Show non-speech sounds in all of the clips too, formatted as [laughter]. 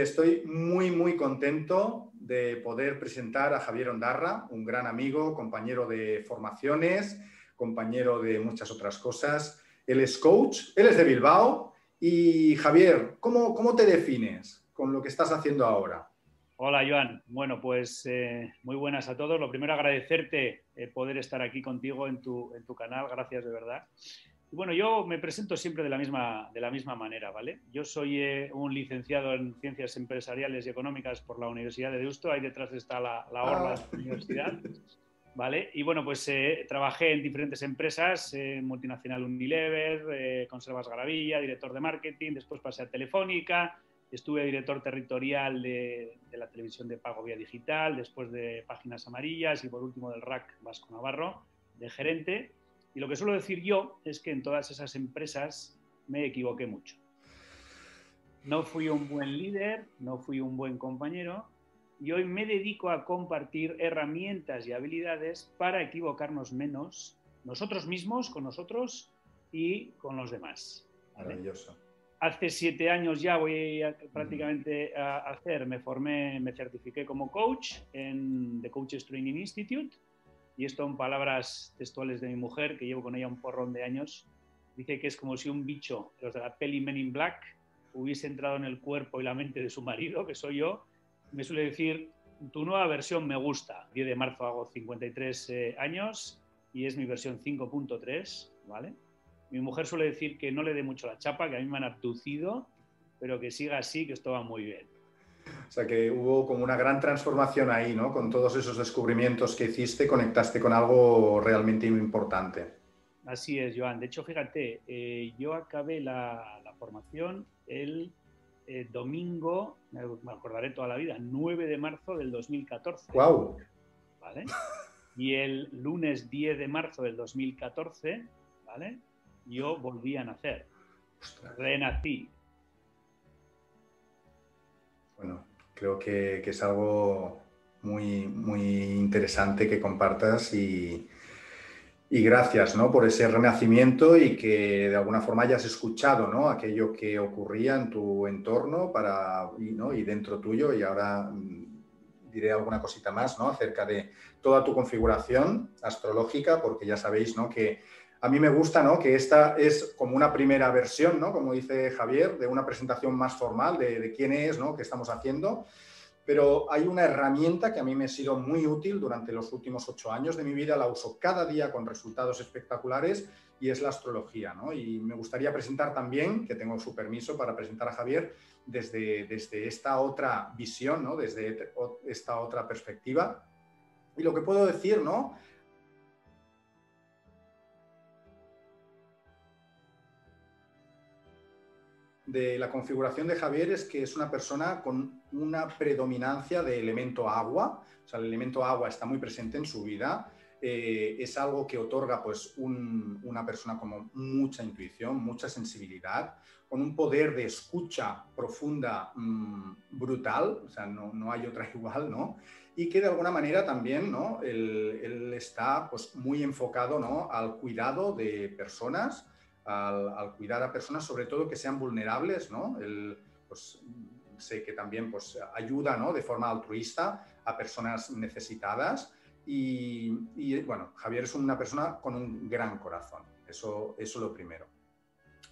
Estoy muy, muy contento de poder presentar a Javier Ondarra, un gran amigo, compañero de formaciones, compañero de muchas otras cosas. Él es coach, él es de Bilbao. Y Javier, ¿cómo, cómo te defines con lo que estás haciendo ahora? Hola, Joan. Bueno, pues eh, muy buenas a todos. Lo primero, agradecerte eh, poder estar aquí contigo en tu, en tu canal. Gracias de verdad. Bueno, yo me presento siempre de la misma, de la misma manera, ¿vale? Yo soy eh, un licenciado en Ciencias Empresariales y Económicas por la Universidad de Deusto, ahí detrás está la, la orla de la universidad, ¿vale? Y bueno, pues eh, trabajé en diferentes empresas, eh, multinacional Unilever, Conservas Garavilla, director de marketing, después pasé a Telefónica, estuve director territorial de, de, la televisión de pago vía digital, después de Páginas Amarillas y por último del RAC Vasco Navarro, de gerente y lo que suelo decir yo es que en todas esas empresas me equivoqué mucho. No fui un buen líder, no fui un buen compañero y hoy me dedico a compartir herramientas y habilidades para equivocarnos menos nosotros mismos, con nosotros y con los demás. Maravilloso. Hace siete años ya voy prácticamente a hacer, me formé, me certifiqué como coach en The Coaches Training Institute y esto en palabras textuales de mi mujer, que llevo con ella un porrón de años, dice que es como si un bicho, los de la peli Men in Black, hubiese entrado en el cuerpo y la mente de su marido, que soy yo. Me suele decir, tu nueva versión me gusta. 10 de marzo hago 53 eh, años y es mi versión 5.3, ¿vale? Mi mujer suele decir que no le dé mucho la chapa, que a mí me han abducido, pero que siga así, que esto va muy bien. O sea que hubo como una gran transformación ahí, ¿no? Con todos esos descubrimientos que hiciste, conectaste con algo realmente importante. Así es, Joan. De hecho, fíjate, eh, yo acabé la, formación el eh, domingo, me acordaré toda la vida, 9 de marzo del 2014. ¡Wow! ¿Vale? Y el lunes 10 de marzo del 2014, ¿vale? Yo volví a nacer. Renací. Bueno, creo que, es algo muy, muy interesante que compartas y, gracias ¿no? por ese renacimiento y que de alguna forma hayas escuchado ¿no? aquello que ocurría en tu entorno para, y, ¿no? y dentro tuyo y ahora mm, diré alguna cosita más ¿no? acerca de toda tu configuración astrológica porque ya sabéis ¿no? que a mí me gusta ¿no? que esta es como una primera versión, ¿no? como dice Javier, de una presentación más formal de, quién es, ¿no? qué estamos haciendo. Pero hay una herramienta que a mí me ha sido muy útil durante los últimos ocho años de mi vida, la uso cada día con resultados espectaculares y es la astrología. ¿no? Y me gustaría presentar también, que tengo su permiso para presentar a Javier, desde, desde esta otra visión, ¿no? desde esta otra perspectiva. Y lo que puedo decir, ¿no? De la configuración de Javier es que es una persona con una predominancia de elemento agua, o sea, el elemento agua está muy presente en su vida, eh, es algo que otorga pues una persona con mucha intuición, mucha sensibilidad, con un poder de escucha profunda mm, brutal, o sea, no, no, hay otra [laughs] igual, ¿no? Y que de alguna manera también, ¿no? Él, él está pues muy enfocado, ¿no? Al cuidado de personas, al, cuidar a personas, sobre todo que sean vulnerables, ¿no? pues, sé que también pues, ayuda ¿no? de forma altruista a personas necesitadas. Y, bueno, Javier es una persona con un gran corazón, eso, eso es lo primero.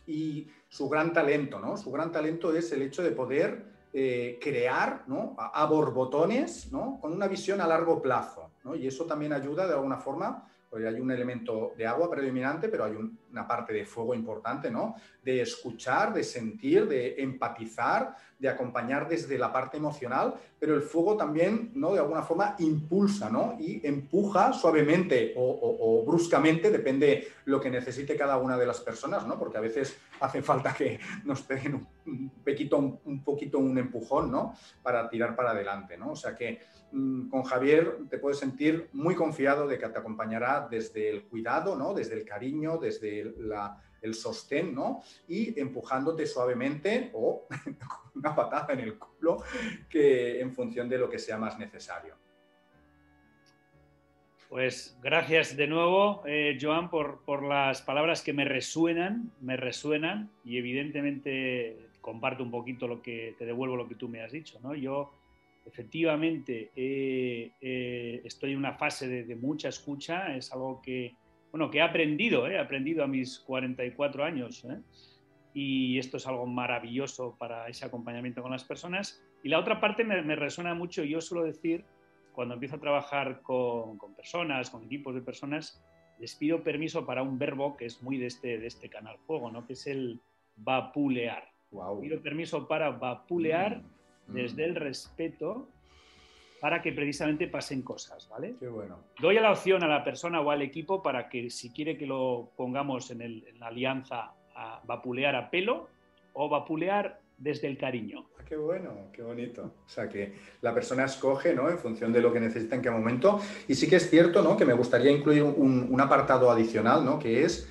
Y su gran talento, ¿no? Su gran talento es el hecho de poder eh, crear ¿no? a, borbotones ¿no? con una visión a largo plazo. ¿no? Y eso también ayuda de alguna forma porque hay un elemento de agua predominante, pero hay una parte de fuego importante, ¿no? De escuchar, de sentir, de empatizar, de acompañar desde la parte emocional, pero el fuego también, ¿no? De alguna forma impulsa, ¿no? Y empuja suavemente o, bruscamente, depende lo que necesite cada una de las personas, ¿no? Porque a veces hace falta que nos peguen un, poquito, un, poquito un empujón, ¿no? Para tirar para adelante, ¿no? O sea que Mm, con Javier te puedes sentir muy confiado de que te acompañará desde el cuidado, ¿no? desde el cariño, desde el sostén, ¿no? y empujándote suavemente o [laughs] con una patada en el culo que en función de lo que sea más necesario. Pues gracias de nuevo, eh, Joan, por, por, las palabras que me resuenan, me resuenan y evidentemente comparto un poquito lo que te devuelvo lo que tú me has dicho, ¿no? Yo efectivamente estoy en una fase de, mucha escucha, es algo que, bueno, que he aprendido, he aprendido a mis 44 años, y esto es algo maravilloso para ese acompañamiento con las personas. Y la otra parte me, me resuena mucho, yo suelo decir, cuando empiezo a trabajar con, con, personas, con equipos de personas, les pido permiso para un verbo que es muy de este, de este canal fuego, ¿no? que es el vapulear. Wow. Pido permiso para vapulear mm, mm. desde el respeto para que precisamente pasen cosas, ¿vale? Qué bueno. Doy la opción a la persona o al equipo para que si quiere que lo pongamos en, el, en la alianza a vapulear a pelo o vapulear desde el cariño. Ah, qué bueno, qué bonito. O sea, que la persona escoge ¿no? en función de lo que necesita en qué momento. Y sí que es cierto ¿no? que me gustaría incluir un, apartado adicional, ¿no? que es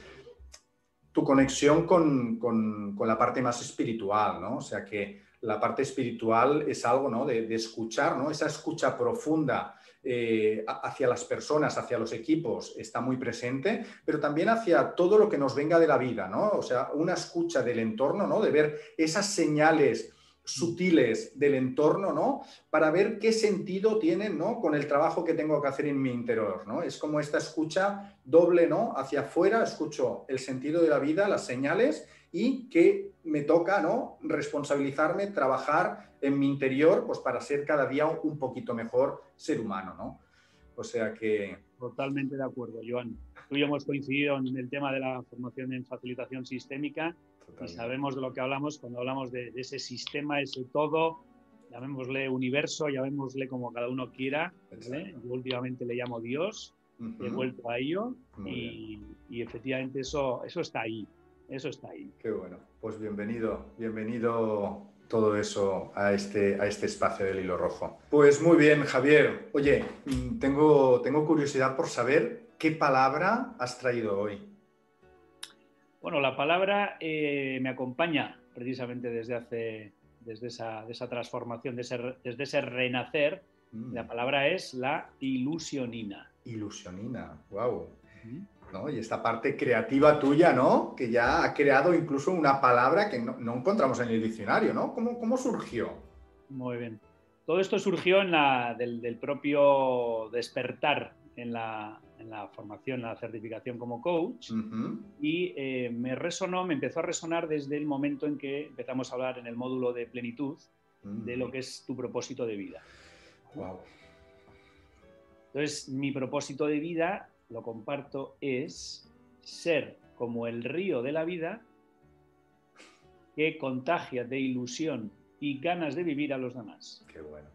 tu conexión con, con, con, la parte más espiritual, ¿no? O sea, que la parte espiritual es algo ¿no? de, escuchar, ¿no? esa escucha profunda eh, hacia las personas, hacia los equipos, está muy presente, pero también hacia todo lo que nos venga de la vida, ¿no? O sea, una escucha del entorno, ¿no? De ver esas señales sutiles del entorno, ¿no? Para ver qué sentido tienen, ¿no? Con el trabajo que tengo que hacer en mi interior, ¿no? Es como esta escucha doble, ¿no? Hacia afuera, escucho el sentido de la vida, las señales y que me toca, ¿no? Responsabilizarme, trabajar en mi interior, pues para ser cada día un poquito mejor ser humano, ¿no? O sea que... Totalmente de acuerdo, Joan. Tú y yo hemos coincidido en el tema de la formación en facilitación sistémica y sabemos de lo que hablamos cuando hablamos de, ese sistema, ese todo, llamémosle universo, llamémosle como cada uno quiera. ¿eh? Yo últimamente le llamo Dios, he vuelto a ello y, y, efectivamente eso, eso está ahí, eso está ahí. Qué bueno, pues bienvenido, bienvenido todo eso a este, a este espacio del hilo rojo. Pues muy bien, Javier. Oye, mm, tengo, tengo curiosidad por saber qué palabra has traído hoy. Bueno, la palabra eh, me acompaña precisamente desde hace, desde esa, transformación, desde ese, renacer. Mm. La palabra es la ilusionina. Ilusionina, wow. Y esta parte creativa tuya, ¿no? Que ya ha creado incluso una palabra que no, encontramos en el diccionario, ¿no? ¿Cómo, surgió? Muy bien. Todo esto surgió en la, del, propio despertar en la, formación, en la certificación como coach y eh, me resonó, me empezó a resonar desde el momento en que empezamos a hablar en el módulo de plenitud de lo que es tu propósito de vida. Wow. Entonces, mi propósito de vida lo comparto, es ser como el río de la vida que contagia de ilusión y ganas de vivir a los demás. Qué bueno,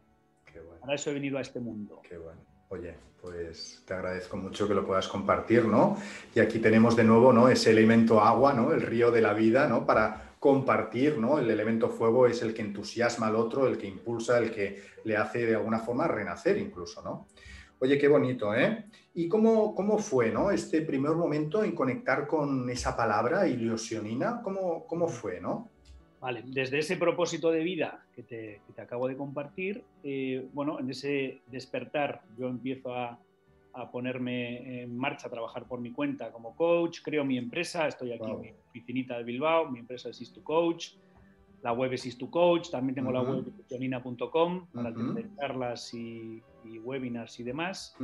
qué bueno. Para eso he venido a este mundo. Qué bueno. Oye, pues te agradezco mucho que lo puedas compartir, ¿no? Y aquí tenemos de nuevo, ¿no? Ese elemento agua, ¿no? El río de la vida, ¿no? Para compartir, ¿no? El elemento fuego es el que entusiasma al otro, el que impulsa, el que le hace de alguna forma renacer incluso, ¿no? Oye, qué bonito, ¿eh? ¿Y cómo, cómo fue, ¿no? Este primer momento en conectar con esa palabra, ilusionina, ¿cómo, cómo fue, ¿no? Vale, desde ese propósito de vida que te, acabo de compartir, eh, bueno, en ese despertar yo empiezo a, a, ponerme en marcha, a trabajar por mi cuenta como coach, creo mi empresa, estoy aquí en mi oficinita de Bilbao, mi empresa es Is Coach, la web es Is Coach, también tengo la web ilusionina.com para tener charlas y, webinars y demás.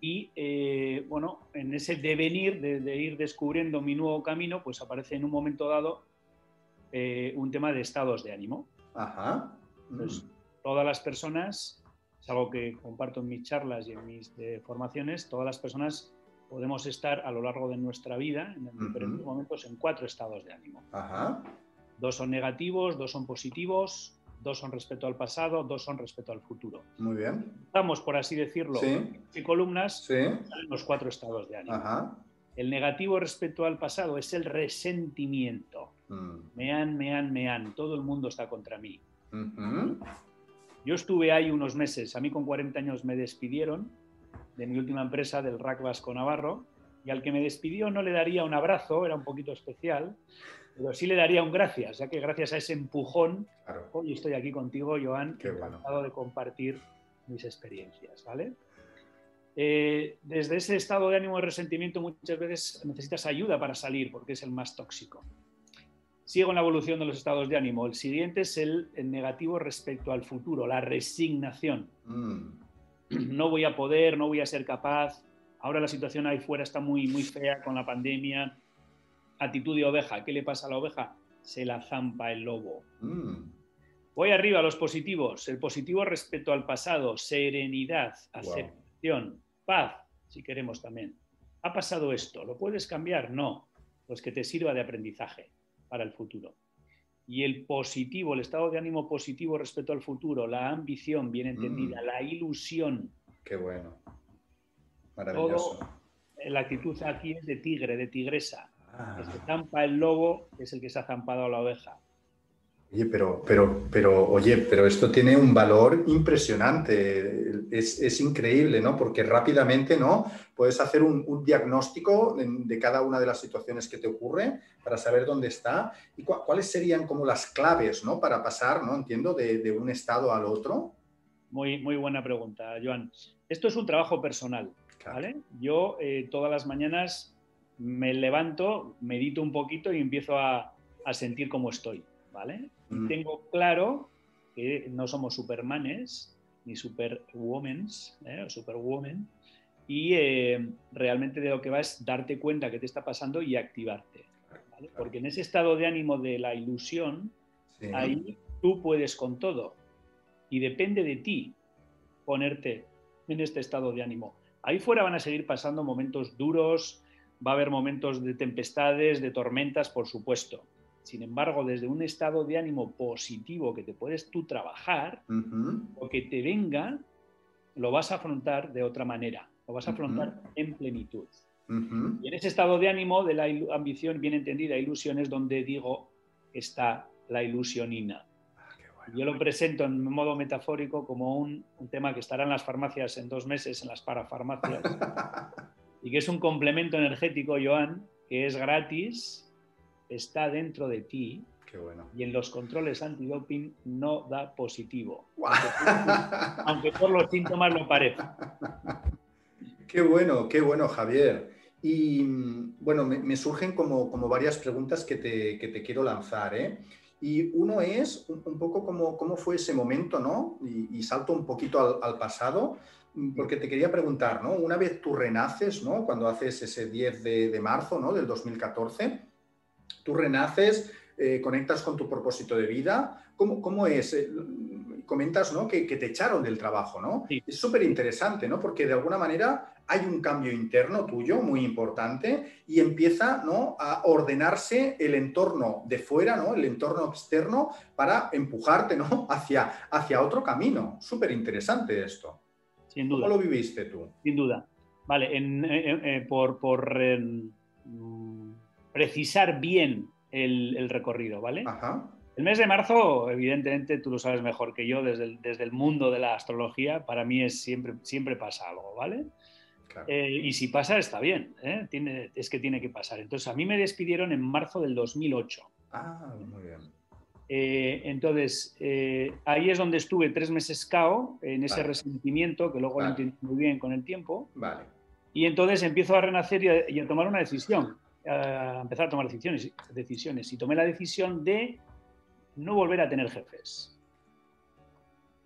Y eh, bueno, en ese devenir de, ir descubriendo mi nuevo camino, pues aparece en un momento dado eh, un tema de estados de ánimo. Ajá. Entonces, todas las personas, es algo que comparto en mis charlas y en mis eh, formaciones, todas las personas podemos estar a lo largo de nuestra vida, en diferentes momentos, en cuatro estados de ánimo. Ajá. Dos son negativos, dos son positivos, dos son respecto al pasado, dos son respecto al futuro. Muy bien. Estamos, por así decirlo, en columnas sí. en los cuatro estados de ánimo. El negativo respecto al pasado es el resentimiento. Mm. Me han, me han, me han. Todo el mundo está contra mí. Yo estuve ahí unos meses. A mí con 40 años me despidieron de mi última empresa, del Rack Vasco Navarro, y al que me despidió no le daría un abrazo, era un poquito especial, pero sí le daría un gracias, ya que gracias a ese empujón, hoy estoy aquí contigo, Joan, Qué encantado de compartir mis experiencias, ¿vale? Eh, desde ese estado de ánimo de resentimiento muchas veces necesitas ayuda para salir porque es el más tóxico. Sigo en la evolución de los estados de ánimo. El siguiente es el, negativo respecto al futuro, la resignación. Mm. No voy a poder, no voy a ser capaz. Ahora la situación ahí fuera está muy, muy fea con la pandemia. Actitud de oveja. ¿Qué le pasa a la oveja? Se la zampa el lobo. Mm. Voy arriba a los positivos. El positivo respecto al pasado, serenidad, aceptación, paz, si queremos también. ¿Ha pasado esto? ¿Lo puedes cambiar? No. Pues que te sirva de aprendizaje para el futuro. Y el positivo, el estado de ánimo positivo respecto al futuro, la ambición bien entendida, mm. la ilusión. Qué bueno. Maravilloso. la actitud aquí es de tigre, de tigresa. Ah. se zampa el lobo es el que se ha zampado a la oveja. Oye, pero, pero, pero, oye, pero esto tiene un valor impresionante, es, increíble, ¿no? Porque rápidamente, ¿no? Puedes hacer un, diagnóstico de, cada una de las situaciones que te ocurre para saber dónde está y cuáles serían como las claves, ¿no? Para pasar, ¿no? Entiendo, de, un estado al otro. Muy, muy buena pregunta, Joan. Esto es un trabajo personal, ¿vale? Yo eh, todas las mañanas me levanto, medito un poquito y empiezo a, a sentir cómo estoy, ¿vale? Tengo claro que no somos supermanes ni superwomen ¿eh? o superwoman y eh, realmente de lo que va es darte cuenta que te está pasando y activarte. Porque en ese estado de ánimo de la ilusión, ahí tú puedes con todo y depende de ti ponerte en este estado de ánimo. Ahí fuera van a seguir pasando momentos duros, va a haber momentos de tempestades, de tormentas, por supuesto. Sin embargo, desde un estado de ánimo positivo que te puedes tú trabajar, lo que te venga, lo vas a afrontar de otra manera, lo vas a afrontar en plenitud. Y en ese estado de ánimo de la ambición bien entendida, ilusión, es donde digo está la ilusionina. Ah, Yo lo presento en modo metafórico como un, un, tema que estará en las farmacias en dos meses, en las parafarmacias, [laughs] y que es un complemento energético, Joan, que es gratis está dentro de ti y en los controles antidoping no da positivo, aunque, por los síntomas lo parezca. Qué bueno, qué bueno, Javier. Y bueno, me, surgen como, como, varias preguntas que te, que te quiero lanzar. ¿eh? Y uno es un, poco como, cómo fue ese momento, ¿no? Y, salto un poquito al, pasado, porque te quería preguntar, ¿no? Una vez tú renaces, ¿no? Cuando haces ese 10 de, de marzo, ¿no? Del 2014 tú renaces, eh, conectas con tu propósito de vida. ¿Cómo, cómo es? Eh, comentas ¿no? que, te echaron del trabajo, ¿no? Es súper interesante, ¿no? Porque de alguna manera hay un cambio interno tuyo muy importante y empieza ¿no? a ordenarse el entorno de fuera, ¿no? el entorno externo, para empujarte ¿no? [laughs] hacia, hacia otro camino. Súper interesante esto. Sin duda. ¿Cómo lo viviste tú? Sin duda. Vale, en, eh, por, por precisar bien el, recorrido, ¿vale? El mes de marzo, evidentemente, tú lo sabes mejor que yo, desde el, desde el mundo de la astrología, para mí es siempre, siempre pasa algo, ¿vale? Eh, y si pasa, está bien, ¿eh? tiene, es que tiene que pasar. Entonces, a mí me despidieron en marzo del 2008. Ah, muy bien. Eh, entonces, ahí es donde estuve tres meses cao, en ese resentimiento, que luego lo entendí muy bien con el tiempo. Vale. Y entonces empiezo a renacer y a tomar una decisión a empezar a tomar decisiones, decisiones y tomé la decisión de no volver a tener jefes.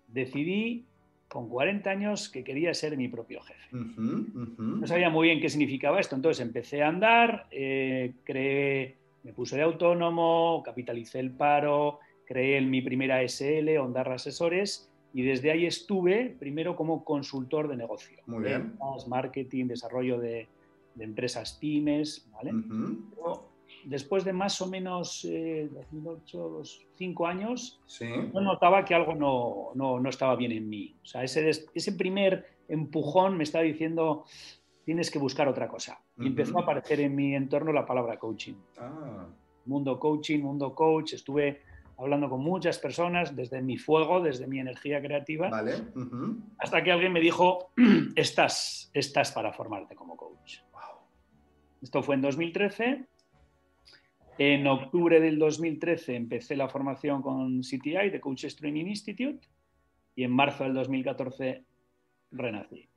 Decidí con 40 años que quería ser mi propio jefe. No sabía muy bien qué significaba esto, entonces empecé a andar, eh, creé, me puse de autónomo, capitalicé el paro, creé mi primera SL, Ondar Asesores, y desde ahí estuve primero como consultor de negocio. Muy bien. marketing, desarrollo de, de empresas pymes, ¿vale? después de más o menos eh, 5 años, yo notaba que algo no, no, estaba bien en mí. O sea, ese, ese primer empujón me estaba diciendo, tienes que buscar otra cosa. Y empezó a aparecer en mi entorno la palabra coaching. Ah. Mundo coaching, mundo coach. Estuve hablando con muchas personas desde mi fuego, desde mi energía creativa, hasta que alguien me dijo, [clears throat] estás, estás para formarte como coach. Esto fue en 2013. En octubre del 2013 empecé la formación con CTI, de Coaches Training Institute, y en marzo del 2014 renací.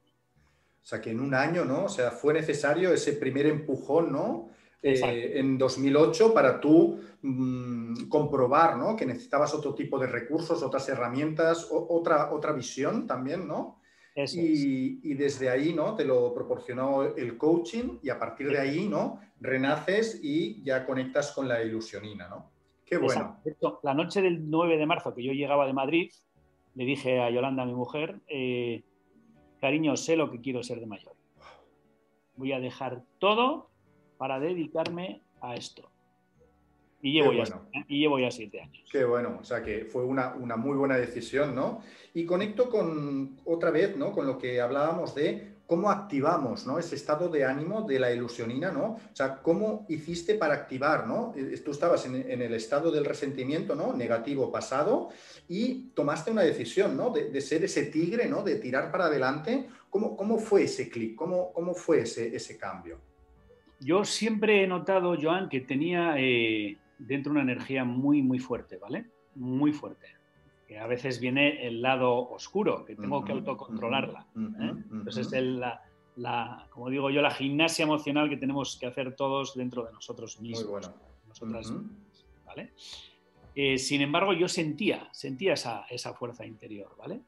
O sea que en un año, ¿no? O sea, fue necesario ese primer empujón, ¿no? eh, en 2008 para tú mm, comprobar ¿no? que necesitabas otro tipo de recursos, otras herramientas, otra, otra visión también, ¿no? Y, y, desde ahí ¿no? te lo proporcionó el coaching y a partir de ahí ¿no? renaces y ya conectas con la ilusionina. ¿no? Qué bueno. La noche del 9 de marzo que yo llegaba de Madrid, le dije a Yolanda, mi mujer, eh, cariño, sé lo que quiero ser de mayor. Voy a dejar todo para dedicarme a esto. Y llevo, ya, y llevo ya siete años. Qué bueno, o sea que fue una, una, muy buena decisión, ¿no? Y conecto con otra vez, ¿no? Con lo que hablábamos de cómo activamos ¿no? ese estado de ánimo de la ilusionina, ¿no? O sea, cómo hiciste para activar, ¿no? Eh, tú estabas en, el estado del resentimiento, ¿no? Negativo pasado y tomaste una decisión, ¿no? De, ser ese tigre, ¿no? De tirar para adelante. ¿Cómo, cómo fue ese clic? ¿Cómo, ¿Cómo fue ese, ese cambio? Yo siempre he notado, Joan, que tenía eh, dentro una energía muy, muy fuerte, ¿vale? Muy fuerte a veces viene el lado oscuro, que tengo que autocontrolarla. ¿eh? Entonces, es la, como digo yo, la gimnasia emocional que tenemos que hacer todos dentro de nosotros mismos. ¿vale? Eh, sin embargo, yo sentía, sentía esa, esa, fuerza interior, ¿vale?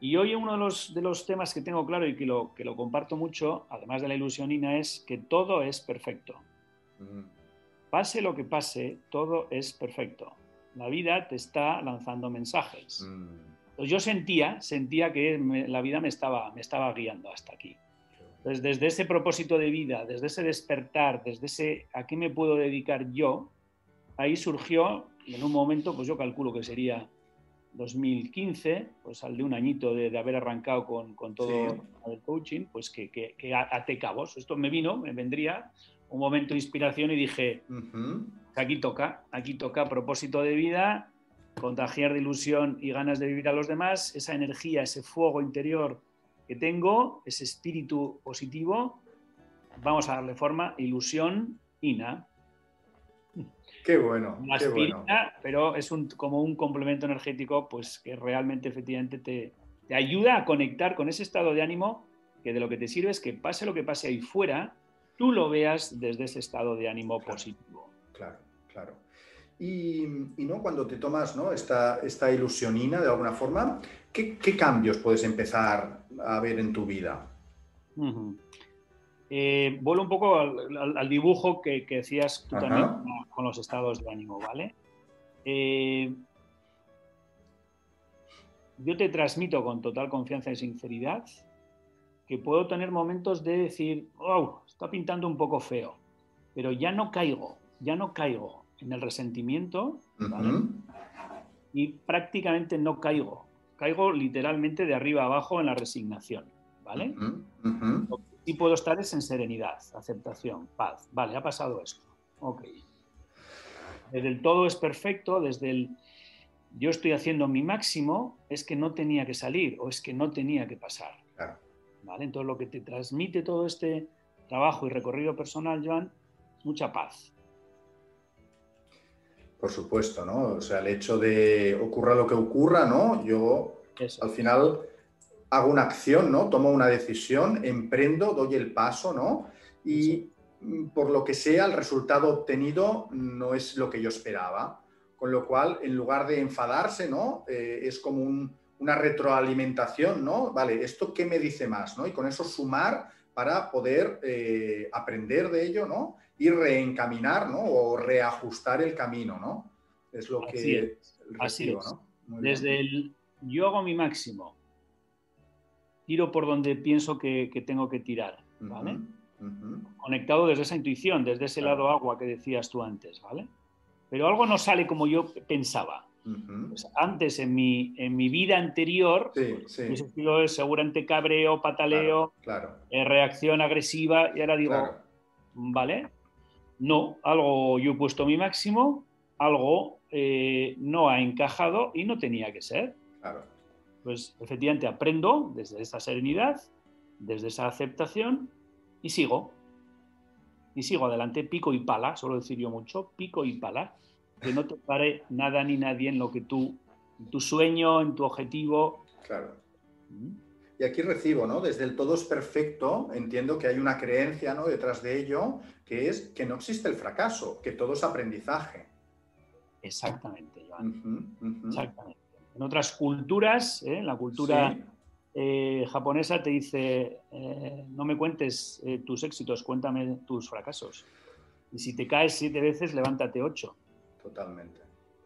Y hoy uno de los, de los temas que tengo claro y que lo, que lo comparto mucho, además de la ilusionina, es que todo es perfecto. Pase lo que pase, todo es perfecto la vida te está lanzando mensajes. Mm. yo sentía, sentía que la vida me estaba, me estaba guiando hasta aquí. Entonces, desde ese propósito de vida, desde ese despertar, desde ese a qué me puedo dedicar yo, ahí surgió, en un momento, pues yo calculo que sería 2015, pues al de un añito de, haber arrancado con, con todo el coaching, pues que, que, que até cabos. Esto me vino, me vendría un momento de inspiración y dije, aquí toca, aquí toca propósito de vida, contagiar de ilusión y ganas de vivir a los demás, esa energía, ese fuego interior que tengo, ese espíritu positivo, vamos a darle forma, ilusión, INA. Qué bueno, qué bueno. Pero es un, como un complemento energético pues, que realmente efectivamente te, te ayuda a conectar con ese estado de ánimo que de lo que te sirve es que pase lo que pase ahí fuera, tú lo veas desde ese estado de ánimo positivo. Claro, claro. Y, ¿no? cuando te tomas ¿no? esta, esta ilusionina de alguna forma, ¿qué, cambios puedes empezar a ver en tu vida? Eh, vuelvo un poco al, dibujo que, que, decías tú también con los estados de ánimo, ¿vale? Eh, yo te transmito con total confianza y sinceridad que puedo tener momentos de decir, wow, está pintando un poco feo, pero ya no caigo, ya no caigo en el resentimiento y prácticamente no caigo. Caigo literalmente de arriba abajo en la resignación, ¿vale? Y puedo estar es en serenidad, aceptación, paz. Vale, ha pasado esto. Ok. Desde el todo es perfecto, desde el yo estoy haciendo mi máximo, es que no tenía que salir o es que no tenía que pasar. ¿Vale? Entonces lo que te transmite todo este trabajo y recorrido personal, Joan, mucha paz. Por supuesto, ¿no? O sea, el hecho de ocurra lo que ocurra, ¿no? Yo al final hago una acción, ¿no? Tomo una decisión, emprendo, doy el paso, ¿no? Y por lo que sea, el resultado obtenido no es lo que yo esperaba. Con lo cual, en lugar de enfadarse, ¿no? Eh, es como una retroalimentación, ¿no? Vale, ¿esto qué me dice más, ¿no? Y con eso sumar para poder eh, aprender de ello, ¿no? Y reencaminar, ¿no? O reajustar el camino, ¿no? Es lo que Así es. ¿no? Desde el yo hago mi máximo, tiro por donde pienso que, tengo que tirar, ¿vale? Conectado desde esa intuición, desde ese lado agua que decías tú antes, ¿vale? Pero algo no sale como yo pensaba. Pues antes, en mi, en mi vida anterior, sí, pues, seguramente cabreo, pataleo, eh, reacción agresiva, y ahora digo, ¿vale? No, algo yo he puesto mi máximo, algo eh, no ha encajado y no tenía que ser. Pues efectivamente aprendo desde esa serenidad, desde esa aceptación y sigo. Y sigo adelante, pico y pala, suelo decir yo mucho, pico y pala que no te pare nada ni nadie en lo que tú, en tu sueño, en tu objetivo. Claro. ¿Mm? Y aquí recibo, ¿no? Desde el todo es perfecto, entiendo que hay una creencia, ¿no? Detrás de ello, que es que no existe el fracaso, que todo es aprendizaje. Exactamente, Joan. Exactamente. En otras culturas, ¿eh? la cultura eh, japonesa te dice, eh, no me cuentes tus éxitos, cuéntame tus fracasos. Y si te caes siete veces, levántate ocho. Totalmente.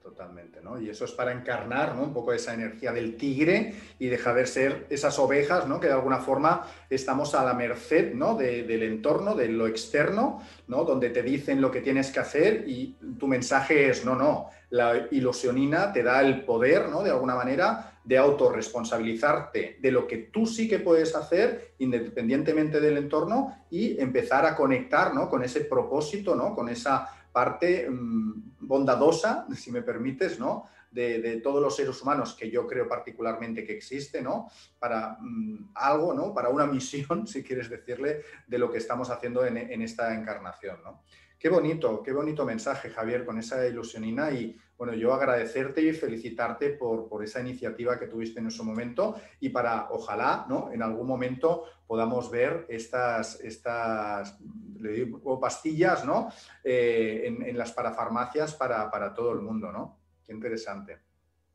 Totalmente, ¿no? Y eso es para encarnar ¿no? un poco esa energía del tigre y dejar de ser esas ovejas, ¿no? Que de alguna forma estamos a la merced, ¿no? del entorno, de lo externo, ¿no? Donde te dicen lo que tienes que hacer y tu mensaje es, no, no, la ilusionina te da el poder, ¿no? De alguna manera, de autorresponsabilizarte de lo que tú sí que puedes hacer independientemente del entorno y empezar a conectar, ¿no? Con ese propósito, ¿no? Con esa parte mm, bondadosa, [laughs] si me permites, ¿no? De, todos los seres humanos que yo creo particularmente que existe, ¿no? Para mm, algo, ¿no? Para una [laughs] misión, si quieres decirle, de lo que estamos haciendo en, en esta encarnación, ¿no? Qué bonito, qué bonito mensaje, Javier, con esa ilusionina y bueno, yo agradecerte y felicitarte por, por, esa iniciativa que tuviste en ese momento y para, ojalá, ¿no? En algún momento podamos ver estas, estas le digo, pastillas, ¿no? Eh, en, las parafarmacias para, para, todo el mundo, ¿no? Qué interesante.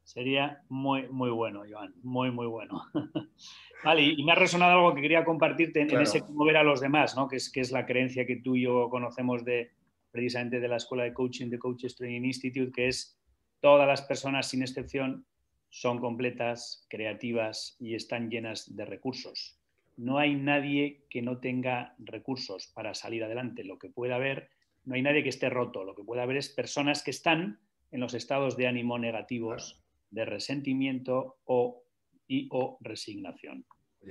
Sería muy, muy bueno, Joan, muy, muy bueno. [laughs] vale, y me ha resonado algo que quería compartirte en, ese cómo ver a los demás, ¿no? Que es, que es la creencia que tú y yo conocemos de precisamente de la Escuela de Coaching de Coaches Training Institute, que es todas las personas sin excepción son completas, creativas y están llenas de recursos. No hay nadie que no tenga recursos para salir adelante. Lo que puede haber, no hay nadie que esté roto. Lo que puede haber es personas que están en los estados de ánimo negativos de resentimiento o, y o resignación.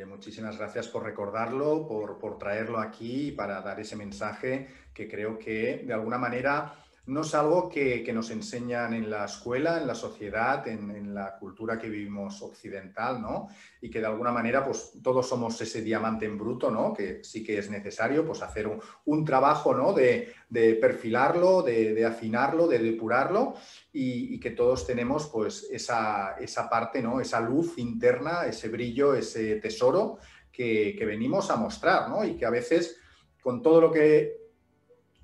Muchísimas gracias por recordarlo, por, por traerlo aquí para dar ese mensaje que creo que de alguna manera no es algo que, nos enseñan en la escuela, en la sociedad, en, la cultura que vivimos occidental, ¿no? Y que de alguna manera, pues todos somos ese diamante en bruto, ¿no? Que sí que es necesario, pues hacer un, trabajo, ¿no? De, perfilarlo, de, afinarlo, de depurarlo y, que todos tenemos, pues, esa, esa, parte, ¿no? Esa luz interna, ese brillo, ese tesoro que, que venimos a mostrar, ¿no? Y que a veces, con todo lo que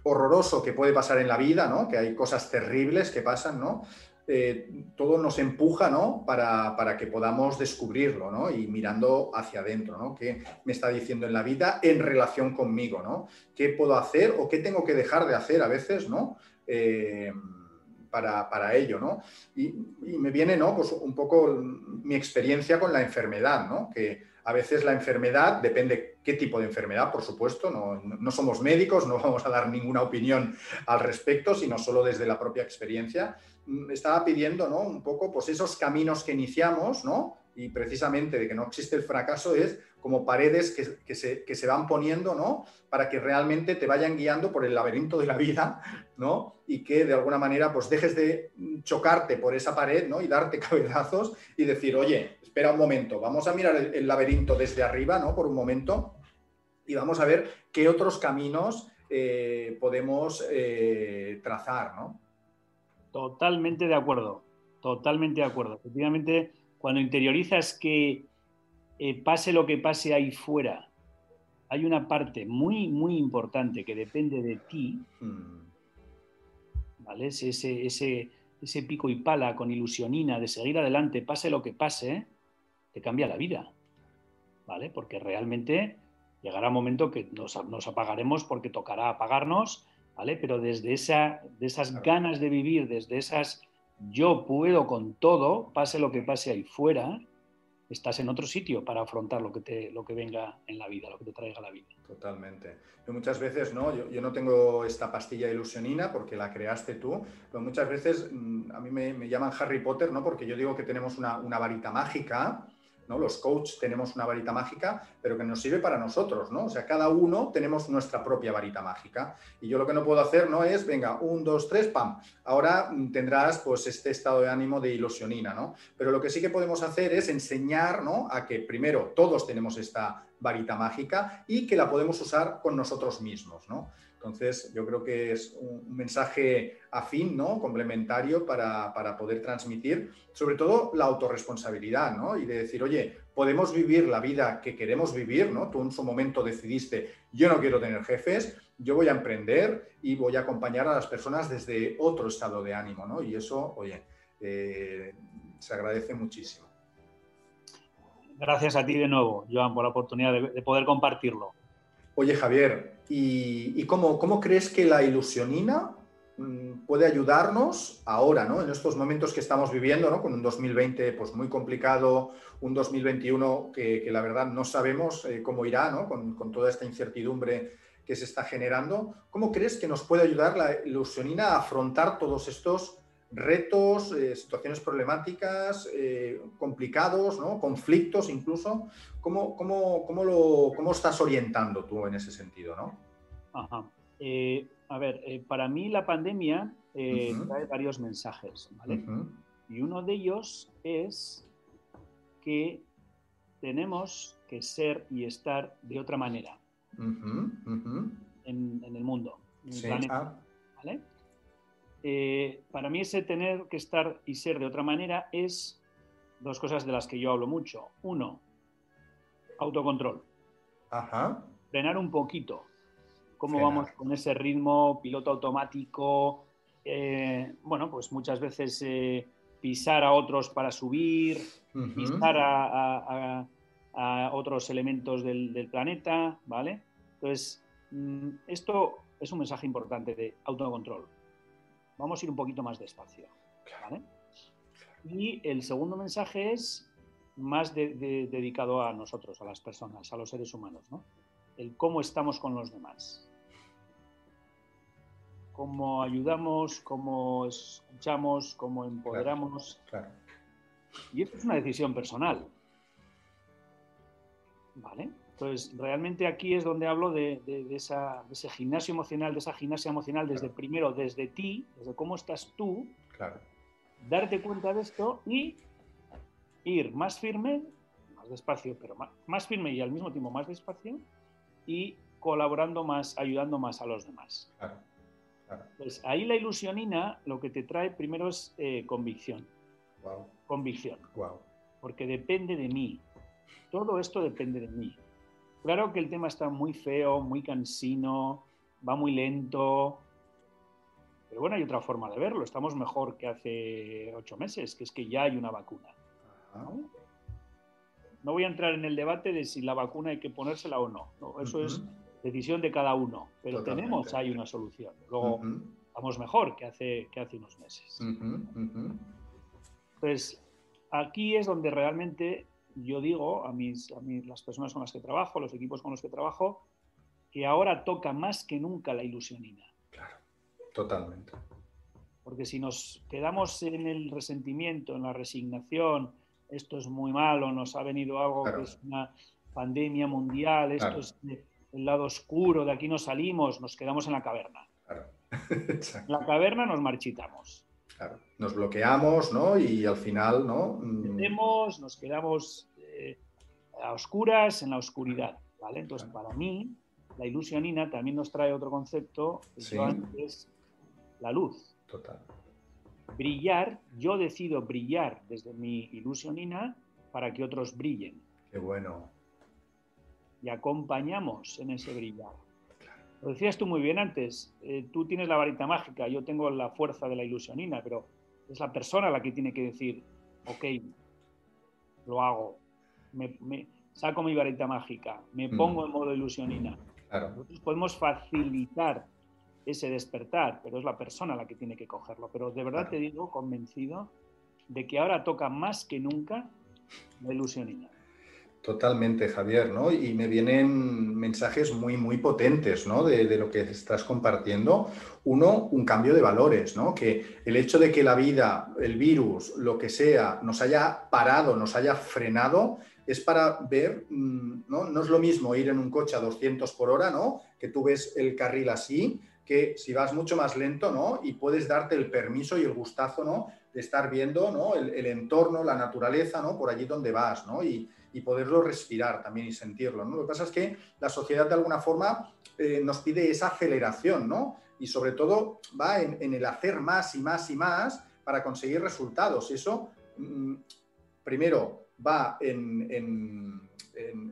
horroroso que puede pasar en la vida, ¿no? Que hay cosas terribles que pasan, ¿no? Eh, todo nos empuja, ¿no? Para, para, que podamos descubrirlo, ¿no? Y mirando hacia adentro, ¿no? ¿Qué me está diciendo en la vida en relación conmigo, ¿no? ¿Qué puedo hacer o qué tengo que dejar de hacer a veces, ¿no? Eh, para, para, ello, ¿no? Y, y, me viene, ¿no? Pues un poco mi experiencia con la enfermedad, ¿no? Que a veces la enfermedad, depende qué tipo de enfermedad, por supuesto, no, somos médicos, no vamos a dar ninguna opinión al respecto, sino solo desde la propia experiencia. Mm, estaba pidiendo ¿no? un poco pues esos caminos que iniciamos, ¿no? y precisamente de que no existe el fracaso es como paredes que, se, que, se, van poniendo, ¿no? Para que realmente te vayan guiando por el laberinto de la vida, ¿no? Y que de alguna manera pues dejes de chocarte por esa pared, ¿no? Y darte [laughs] cabezazos y decir, oye, espera un momento, vamos a mirar el, laberinto desde arriba, ¿no? Por un momento y vamos a ver qué otros caminos eh, podemos eh, trazar, ¿no? Totalmente de acuerdo, totalmente de acuerdo. Efectivamente, cuando interiorizas que eh, pase lo que pase ahí fuera, hay una parte muy, muy importante que depende de ti, hmm. ¿vale? Ese, ese, ese pico y pala con ilusionina de seguir adelante, pase lo que pase, te cambia la vida, ¿vale? Porque realmente llegará un momento que nos, apagaremos porque tocará apagarnos, ¿vale? Pero desde esa, de esas ganas de vivir, desde esas yo puedo con todo, pase lo que pase ahí fuera, estás en otro sitio para afrontar lo que, te, lo que venga en la vida, lo que te traiga la vida. Totalmente. Muchas veces, ¿no? Yo, no tengo esta pastilla ilusionina porque la creaste tú, pero muchas veces mm, a mí me, llaman Harry Potter, ¿no? Porque yo digo que tenemos una, una varita mágica, ¿no? Los coaches tenemos una varita mágica, pero que nos sirve para nosotros, ¿no? O sea, cada uno tenemos nuestra propia varita mágica. Y yo lo que no puedo hacer no es, venga, un, dos, tres, pam. Ahora tendrás pues este estado de ánimo de ilusionina, ¿no? Pero lo que sí que podemos hacer es enseñar, ¿no? A que primero todos tenemos esta varita mágica y que la podemos usar con nosotros mismos, ¿no? Entonces, yo creo que es un mensaje afín, ¿no? complementario para, poder transmitir, sobre todo la autorresponsabilidad, ¿no? y de decir, oye, podemos vivir la vida que queremos vivir, ¿no? Tú en su momento decidiste, yo no quiero tener jefes, yo voy a emprender y voy a acompañar a las personas desde otro estado de ánimo, ¿no? Y eso, oye, eh, se agradece muchísimo. Gracias a ti de nuevo, Joan, por la oportunidad de poder compartirlo. Oye, Javier, ¿y, cómo, crees que la ilusionina mm, puede ayudarnos ahora, ¿no? en estos momentos que estamos viviendo, ¿no? con un 2020 pues, muy complicado, un 2021 que, la verdad no sabemos eh, cómo irá, ¿no? con, con, toda esta incertidumbre que se está generando? ¿Cómo crees que nos puede ayudar la ilusionina a afrontar todos estos retos, eh, situaciones problemáticas, eh, complicados, ¿no? conflictos incluso. ¿Cómo, cómo, lo, ¿Cómo, estás orientando tú en ese sentido? ¿no? Ajá. Eh, a ver, para mí la pandemia trae varios mensajes, ¿vale? Y uno de ellos es que tenemos que ser y estar de otra manera en, el mundo, en el planeta. Ah. ¿vale? Eh, para mí ese tener que estar y ser de otra manera es dos cosas de las que yo hablo mucho. Uno, autocontrol. Ajá. Frenar un poquito. ¿Cómo vamos con ese ritmo, piloto automático? Eh, bueno, pues muchas veces eh, pisar a otros para subir, pisar a, otros elementos del, del, planeta, ¿vale? Entonces, mm, esto es un mensaje importante de autocontrol vamos a ir un poquito más despacio. Y el segundo mensaje es más dedicado a nosotros, a las personas, a los seres humanos, ¿no? El cómo estamos con los demás. Cómo ayudamos, cómo escuchamos, cómo empoderamos. Y esto es una decisión personal. ¿Vale? Entonces, realmente aquí es donde hablo de, ese gimnasio emocional, de esa gimnasia emocional desde primero, desde ti, desde cómo estás tú, darte cuenta de esto y ir más firme, más despacio, pero más, firme y al mismo tiempo más despacio y colaborando más, ayudando más a los demás. Pues ahí la ilusionina lo que te trae primero es eh, convicción. Convicción. Porque depende de mí. Todo esto depende de mí. Claro que el tema está muy feo, muy cansino, va muy lento, pero bueno, hay otra forma de verlo. Estamos mejor que hace ocho meses, que es que ya hay una vacuna. ¿no? voy a entrar en el debate de si la vacuna hay que ponérsela o no. Eso es decisión de cada uno, pero tenemos ahí una solución. Luego, vamos mejor que hace, que hace unos meses. Pues aquí es donde realmente yo digo a, mis, a las personas con las que trabajo, los equipos con los que trabajo, que ahora toca más que nunca la ilusionina. Claro, totalmente. Porque si nos quedamos en el resentimiento, en la resignación, esto es muy malo, nos ha venido algo que es una pandemia mundial, esto es el lado oscuro, de aquí no salimos, nos quedamos en la caverna. Claro. [laughs] en la caverna nos marchitamos. Nos bloqueamos, ¿no? Y al final, ¿no? Nos, mm. nos quedamos eh, a oscuras en la oscuridad, ¿vale? Entonces, para mí, la ilusionina también nos trae otro concepto, que es la luz. Total. Brillar, yo decido brillar desde mi ilusionina para que otros brillen. Qué bueno. Y acompañamos en ese brillar. Lo decías tú muy bien antes, eh, tú tienes la varita mágica, yo tengo la fuerza de la ilusionina, pero es la persona la que tiene que decir, ok, lo hago, me, saco mi varita mágica, me mm. pongo en modo ilusionina. Nosotros podemos facilitar ese despertar, pero es la persona la que tiene que cogerlo. Pero de verdad te digo, convencido, de que ahora toca más que nunca la ilusionina. Totalmente, Javier, ¿no? Y me vienen mensajes muy, muy potentes, ¿no? De, lo que estás compartiendo. Uno, un cambio de valores, ¿no? Que el hecho de que la vida, el virus, lo que sea, nos haya parado, nos haya frenado, es para ver, mm, ¿no? No es lo mismo ir en un coche a 200 por hora, ¿no? Que tú ves el carril así, que si vas mucho más lento, ¿no? Y puedes darte el permiso y el gustazo, ¿no? De estar viendo, ¿no? El, entorno, la naturaleza, ¿no? Por allí donde vas, ¿no? Y, y poderlo respirar también y sentirlo. ¿no? Lo que pasa es que la sociedad de alguna forma eh, nos pide esa aceleración, ¿no? Y sobre todo va en, el hacer más y más y más para conseguir resultados. Eso, mm, primero, va en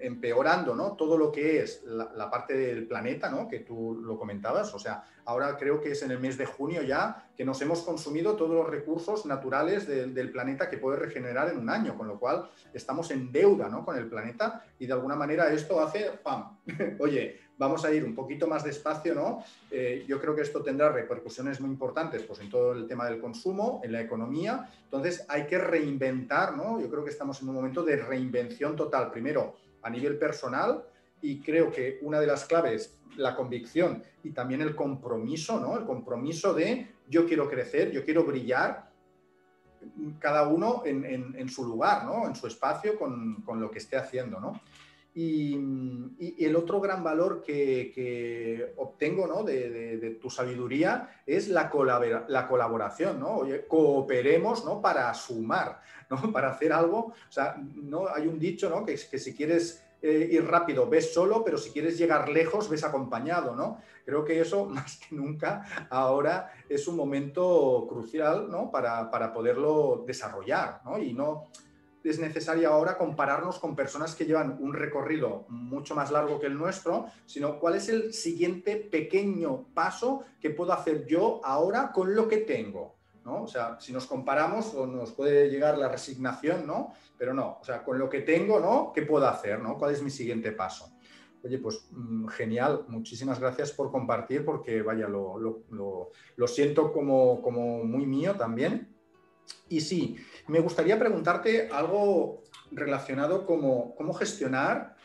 empeorando ¿no? todo lo que es la, parte del planeta, ¿no? que tú lo comentabas. O sea, ahora creo que es en el mes de junio ya que nos hemos consumido todos los recursos naturales del planeta que puede regenerar en un año, con lo cual estamos en deuda ¿no? con el planeta y de alguna manera esto hace, ¡pam! [laughs] Oye, vamos a ir un poquito más despacio, ¿no? Eh, yo creo que esto tendrá repercusiones muy importantes pues, en todo el tema del consumo, en la economía. Entonces hay que reinventar, ¿no? Yo creo que estamos en un momento de reinvención total. Primero, a nivel personal, y creo que una de las claves, la convicción y también el compromiso, ¿no? El compromiso de yo quiero crecer, yo quiero brillar, cada uno en, su lugar, ¿no? En su espacio con, con lo que esté haciendo, ¿no? Y, el otro gran valor que, obtengo ¿no? de, tu sabiduría es la, la colaboración, ¿no? cooperemos ¿no? para sumar, ¿no? [laughs] para hacer algo. O sea, ¿no? hay un dicho ¿no? que, si quieres eh, ir rápido ves solo, pero si quieres llegar lejos ves acompañado. ¿no? Creo que eso [laughs] más que nunca ahora es un momento crucial ¿no? para, para poderlo desarrollar ¿no? y no es necesario ahora compararnos con personas que llevan un recorrido mucho más largo que el nuestro, sino cuál es el siguiente pequeño paso que puedo hacer yo ahora con lo que tengo. ¿no? O sea, si nos comparamos nos puede llegar la resignación, ¿no? Pero no, o sea, con lo que tengo, ¿no? ¿Qué puedo hacer, ¿no? ¿Cuál es mi siguiente paso? Oye, pues mm, genial, muchísimas gracias por compartir porque, vaya, lo, lo siento como, como muy mío también. Y sí, me gustaría preguntarte algo relacionado como cómo gestionar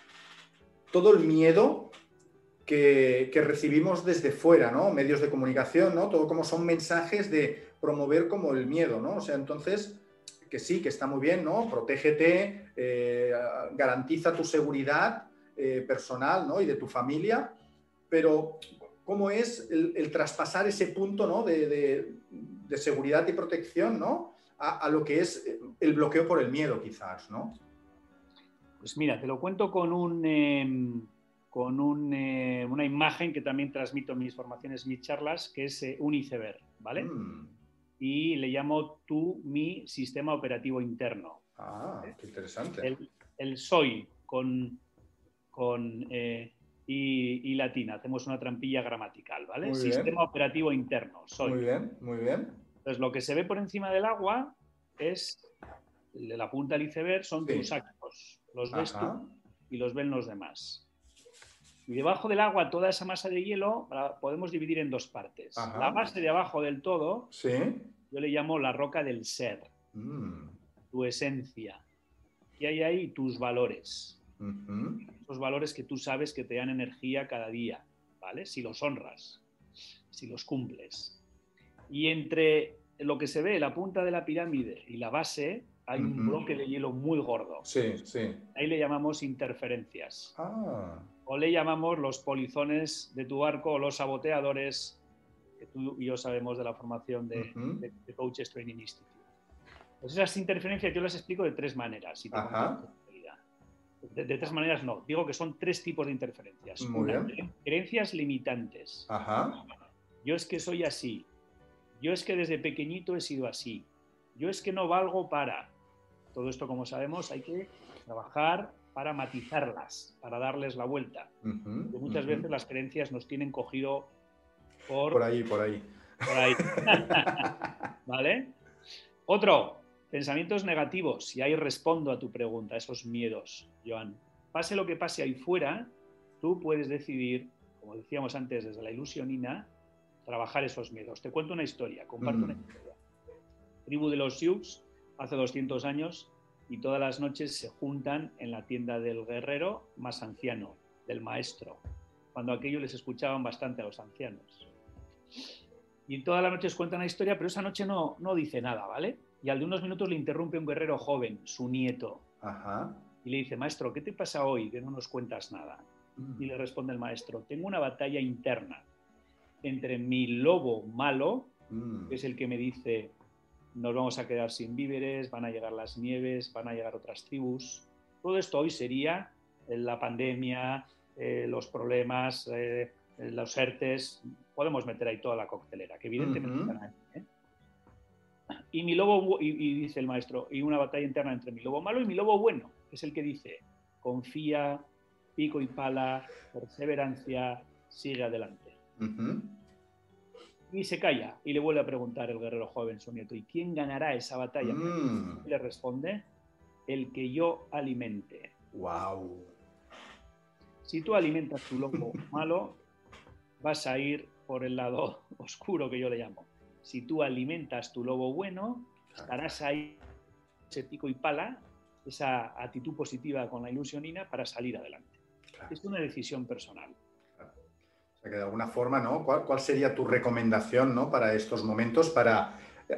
todo el miedo que, recibimos desde fuera, ¿no? Medios de comunicación, ¿no? Todo como son mensajes de promover como el miedo, ¿no? O sea, entonces, que sí, que está muy bien, ¿no? Protégete, eh, garantiza tu seguridad eh, personal, ¿no? Y de tu familia, pero ¿cómo es el, traspasar ese punto, ¿no? de, de seguridad y protección, ¿no? A, lo que es el bloqueo por el miedo, quizás, ¿no? Pues mira, te lo cuento con un, em, con eh, una imagen que también transmito en mis formaciones, mis charlas, que es eh, un iceberg, ¿vale? Mm. Y le llamo tú mi sistema operativo interno. Ah, qué interesante. El, soy con, con eh, y, latina. Hacemos una trampilla gramatical, ¿vale? Sistema operativo interno. Soy. Muy bien, muy bien. Entonces, lo que se ve por encima del agua es la punta del iceberg, son tus actos. Los ves tú y los ven los demás. Y debajo del agua, toda esa masa de hielo la podemos dividir en dos partes. La base de abajo del todo, yo le llamo la roca del ser, mm. tu esencia. Y hay ahí tus valores. Los valores que tú sabes que te dan energía cada día, ¿vale? Si los honras, si los cumples. Y entre lo que se ve, la punta de la pirámide y la base, hay un bloque de hielo muy gordo. Sí, sí. Ahí le llamamos interferencias. Ah. O le llamamos los polizones de tu barco o los saboteadores, que tú y yo sabemos de la formación de, Coaches Training Institute. Pues esas interferencias yo las explico de tres maneras. de, de, tres maneras no, digo que son tres tipos de interferencias. Muy bien. Creencias limitantes. Ajá. Yo es que soy así, yo es que desde pequeñito he sido así, yo es que no valgo para. Todo esto, como sabemos, hay que trabajar para matizarlas, para darles la vuelta. muchas veces las creencias nos tienen cogido por... Por ahí, por ahí. Por ahí. [laughs] ¿Vale? Otro, pensamientos negativos. Y ahí respondo a tu pregunta, esos miedos, Joan. Pase lo que pase ahí fuera, tú puedes decidir, como decíamos antes, desde la ilusionina, trabajar esos miedos. Te cuento una historia, comparto una mm. historia. Tribu de los Sioux, hace 200 años, y todas las noches se juntan en la tienda del guerrero más anciano, del maestro, cuando aquello les escuchaban bastante a los ancianos. Y todas las noches cuentan la historia, pero esa noche no, no dice nada, ¿vale? Y al de unos minutos le interrumpe un guerrero joven, su nieto. Y le dice, maestro, ¿qué te pasa hoy que no nos cuentas nada? Mm. Y le responde el maestro, tengo una batalla interna entre mi lobo malo, mm. que es el que me dice, nos vamos a quedar sin víveres, van a llegar las nieves, van a llegar otras tribus, Todo esto hoy sería la pandemia, eh, los problemas, eh, los ERTES, podemos meter ahí toda la coctelera, que evidentemente están ahí. ¿eh? Y mi lobo, y, dice el maestro, y una batalla interna entre mi lobo malo y mi lobo bueno, que es el que dice, confía, pico y pala, perseverancia, sigue adelante. Y se calla y le vuelve a preguntar el guerrero joven, su nieto, ¿y quién ganará esa batalla? Mm. Y le responde, el que yo alimente. Wow. Si tú alimentas tu lobo [laughs] malo, vas a ir por el lado [laughs] oscuro que yo le llamo. Si tú alimentas tu lobo bueno, estarás ahí, ese pico y pala, esa actitud positiva con la ilusionina para salir adelante. Es una decisión personal. O sea que de alguna forma, ¿no? ¿Cuál, sería tu recomendación ¿no? para estos momentos para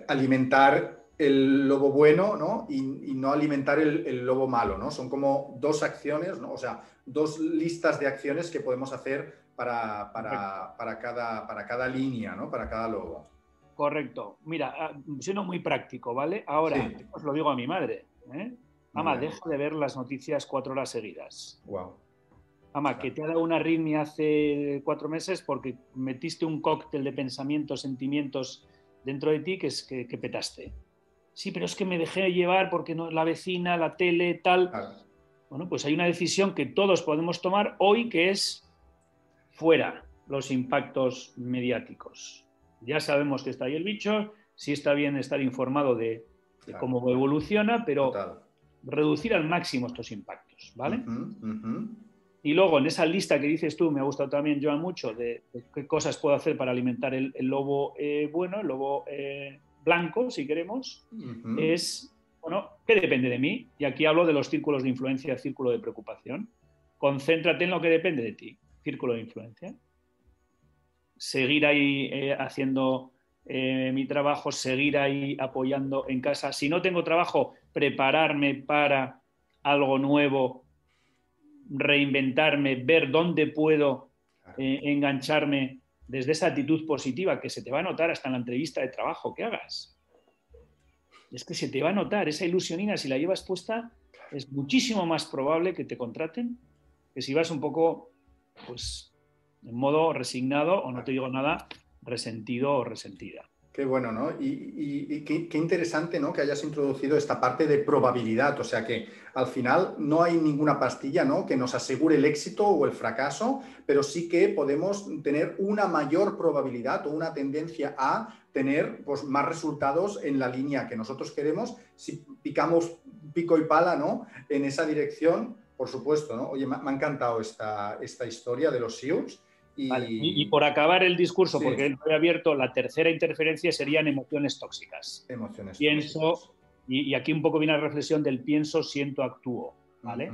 alimentar el lobo bueno ¿no? Y, no alimentar el, lobo malo? ¿no? Son como dos acciones, ¿no? o sea, dos listas de acciones que podemos hacer para, para, cada, para cada línea, ¿no? para cada lobo. Correcto. Mira, ah, siendo muy práctico, ¿vale? Ahora, os lo digo a mi madre. ¿eh? Ama, deja de ver las noticias cuatro horas seguidas. Wow. Ama, que te ha dado una arritmia hace cuatro meses porque metiste un cóctel de pensamientos, sentimientos dentro de ti que, es, que, petaste. Sí, pero es que me dejé llevar porque no, la vecina, la tele, tal. Bueno, pues hay una decisión que todos podemos tomar hoy que es fuera los impactos mediáticos. Ya sabemos que está ahí el bicho, sí está bien estar informado de, cómo evoluciona, pero reducir al máximo estos impactos, ¿vale? Y luego en esa lista que dices tú, me ha gustado también, Joan, mucho, de, qué cosas puedo hacer para alimentar el, lobo eh, bueno, el lobo eh, blanco, si queremos, es, bueno, ¿qué depende de mí? Y aquí hablo de los círculos de influencia, círculo de preocupación. Concéntrate en lo que depende de ti, círculo de influencia seguir ahí eh, haciendo mi trabajo, seguir ahí apoyando en casa. Si no tengo trabajo, prepararme para algo nuevo, reinventarme, ver dónde puedo eh, engancharme desde esa actitud positiva que se te va a notar hasta en la entrevista de trabajo que hagas. Es que se te va a notar esa ilusionina, si la llevas puesta, es muchísimo más probable que te contraten que si vas un poco, pues, en modo resignado o no te digo nada, resentido o resentida. Qué bueno, ¿no? Y, qué, interesante, ¿no? Que hayas introducido esta parte de probabilidad, o sea que al final no hay ninguna pastilla, ¿no? Que nos asegure el éxito o el fracaso, pero sí que podemos tener una mayor probabilidad o una tendencia a tener pues, más resultados en la línea que nosotros queremos si picamos pico y pala, ¿no? En esa dirección, por supuesto, ¿no? Oye, me, ha encantado esta, esta historia de los SEALs y... por acabar el discurso, porque no he abierto, la tercera interferencia serían emociones tóxicas. Emociones pienso, Y, aquí un poco viene la reflexión del pienso, siento, actúo. ¿vale?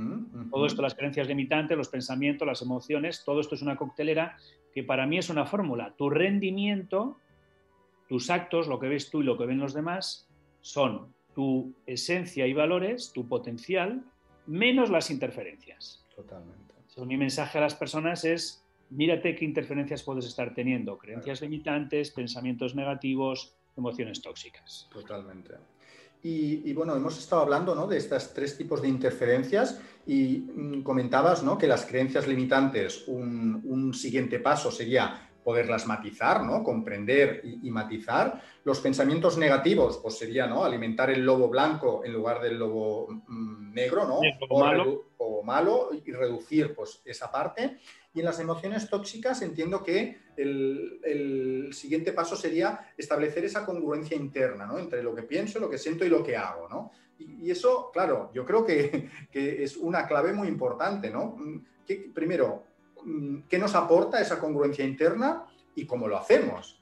Todo esto, las creencias limitantes, los pensamientos, las emociones, todo esto es una coctelera que para mí es una fórmula. Tu rendimiento, tus actos, lo que ves tú y lo que ven los demás, son tu esencia y valores, tu potencial, menos las interferencias. Totalmente. mi mensaje a las personas es mírate qué interferencias puedes estar teniendo, creencias limitantes, pensamientos negativos, emociones tóxicas. Totalmente. Y, bueno, hemos estado hablando ¿no? de estos tres tipos de interferencias y mm, comentabas ¿no? que las creencias limitantes, un, siguiente paso sería poderlas matizar, ¿no? comprender y, matizar. Los pensamientos negativos, pues sería ¿no? alimentar el lobo blanco en lugar del lobo mm, negro, ¿no? o, malo. o, malo. y reducir pues, esa parte. Y en las emociones tóxicas entiendo que el, siguiente paso sería establecer esa congruencia interna, ¿no? Entre lo que pienso, lo que siento y lo que hago, ¿no? Y, eso, claro, yo creo [laughs] que, es una clave muy importante, ¿no? primero, ¿qué nos aporta esa congruencia interna y cómo lo hacemos?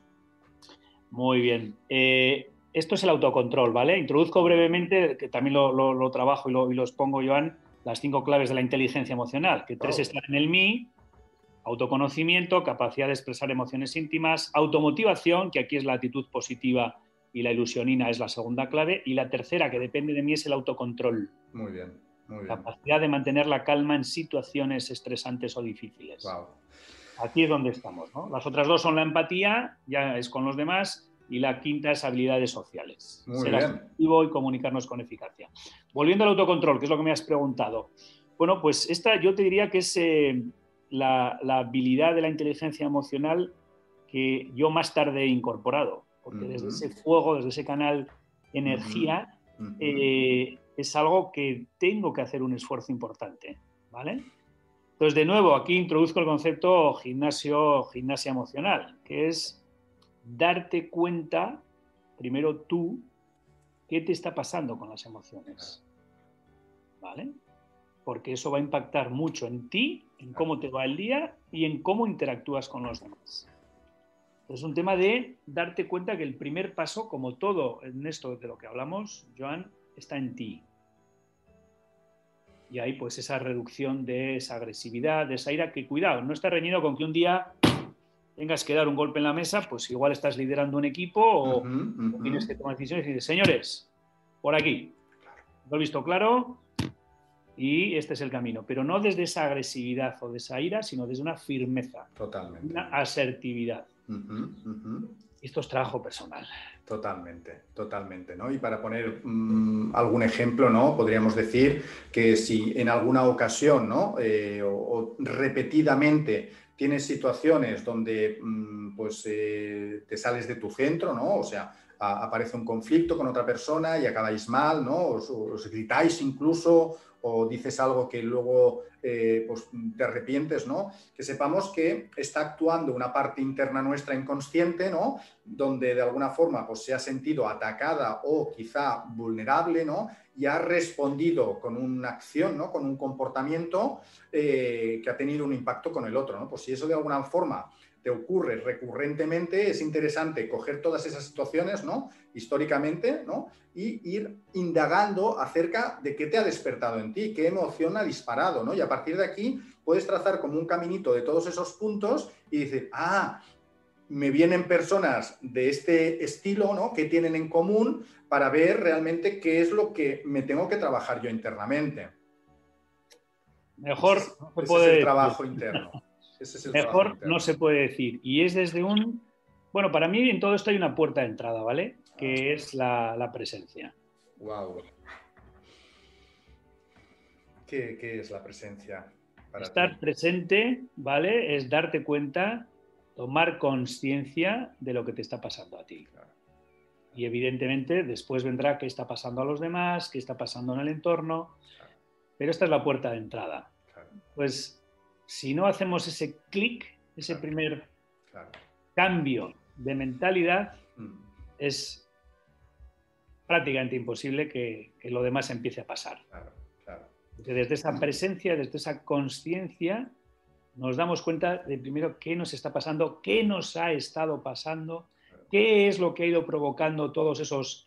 Muy bien. Eh, esto es el autocontrol, ¿vale? Introduzco brevemente, que también lo, trabajo y lo, y expongo, Joan, las cinco claves de la inteligencia emocional, que tres están en el mí, Autoconocimiento, capacidad de expresar emociones íntimas, automotivación, que aquí es la actitud positiva y la ilusionina es la segunda clave, y la tercera, que depende de mí, es el autocontrol. Muy bien, muy bien. Capacidad de mantener la calma en situaciones estresantes o difíciles. Aquí es donde estamos. Las otras dos son la empatía, ya es con los demás, y la quinta es habilidades sociales. Muy Ser asertivo y comunicarnos con eficacia. Volviendo al autocontrol, que es lo que me has preguntado. Bueno, pues esta yo te diría que es eh, la, la habilidad de la inteligencia emocional que yo más tarde he incorporado, porque desde ese fuego, desde ese canal energía, eh, es algo que tengo que hacer un esfuerzo importante, ¿vale? Entonces, de nuevo, aquí introduzco el concepto gimnasio, gimnasia emocional, que es darte cuenta, primero tú, qué te está pasando con las emociones, ¿vale? Porque eso va a impactar mucho en ti, en cómo te va el día y en cómo interactúas con los demás. Es un tema de darte cuenta que el primer paso, como todo en esto de lo que hablamos, Joan, está en ti. Y ahí pues esa reducción de esa agresividad, de esa ira, que cuidado, no está reñido con que un día tengas que dar un golpe en la mesa, pues igual estás liderando un equipo o, tienes que tomar decisiones y dices, señores, por aquí, lo he visto claro y este es el camino, pero no desde esa agresividad o de esa ira, sino desde una firmeza, Totalmente. una asertividad. Esto es trabajo personal. Totalmente, totalmente, ¿no? Y para poner mm, algún ejemplo, ¿no? Podríamos decir que si en alguna ocasión, ¿no? Eh, o, o repetidamente tienes situaciones donde mm, pues eh, te sales de tu centro, ¿no? O sea, a- aparece un conflicto con otra persona y acabáis mal, ¿no? Os, os gritáis incluso o dices algo que luego eh, pues, te arrepientes, ¿no? Que sepamos que está actuando una parte interna nuestra inconsciente, ¿no? Donde de alguna forma pues, se ha sentido atacada o quizá vulnerable, ¿no? Y ha respondido con una acción, ¿no? Con un comportamiento eh, que ha tenido un impacto con el otro, ¿no? Pues si eso de alguna forma te ocurre recurrentemente, es interesante coger todas esas situaciones, ¿no? Históricamente, ¿no? Y ir indagando acerca de qué te ha despertado en ti, qué emoción ha disparado, ¿no? Y a partir de aquí puedes trazar como un caminito de todos esos puntos y decir, ah, me vienen personas de este estilo, ¿no? ¿Qué tienen en común para ver realmente qué es lo que me tengo que trabajar yo internamente? Mejor Ese- puede es el trabajo interno. Ese es el trabajo Mejor no se puede decir. Y es desde un... Bueno, para mí en todo esto hay una puerta de entrada, ¿vale? Que es la, la presencia. Wow. ¿Qué, qué es la presencia para Estar ti? presente, ¿vale? Es darte cuenta, tomar conciencia de lo que te está pasando a ti. Claro. Y evidentemente después vendrá qué está pasando a los demás, qué está pasando en el entorno. Pero esta es la puerta de entrada. Claro, Pues si no hacemos ese clic, ese Claro. primer claro. cambio de mentalidad, Mm, es prácticamente imposible que, que lo demás empiece a pasar. Claro, desde esa presencia, desde esa conciencia, nos damos cuenta de primero qué nos está pasando, qué nos ha estado pasando, qué es lo que ha ido provocando todos esos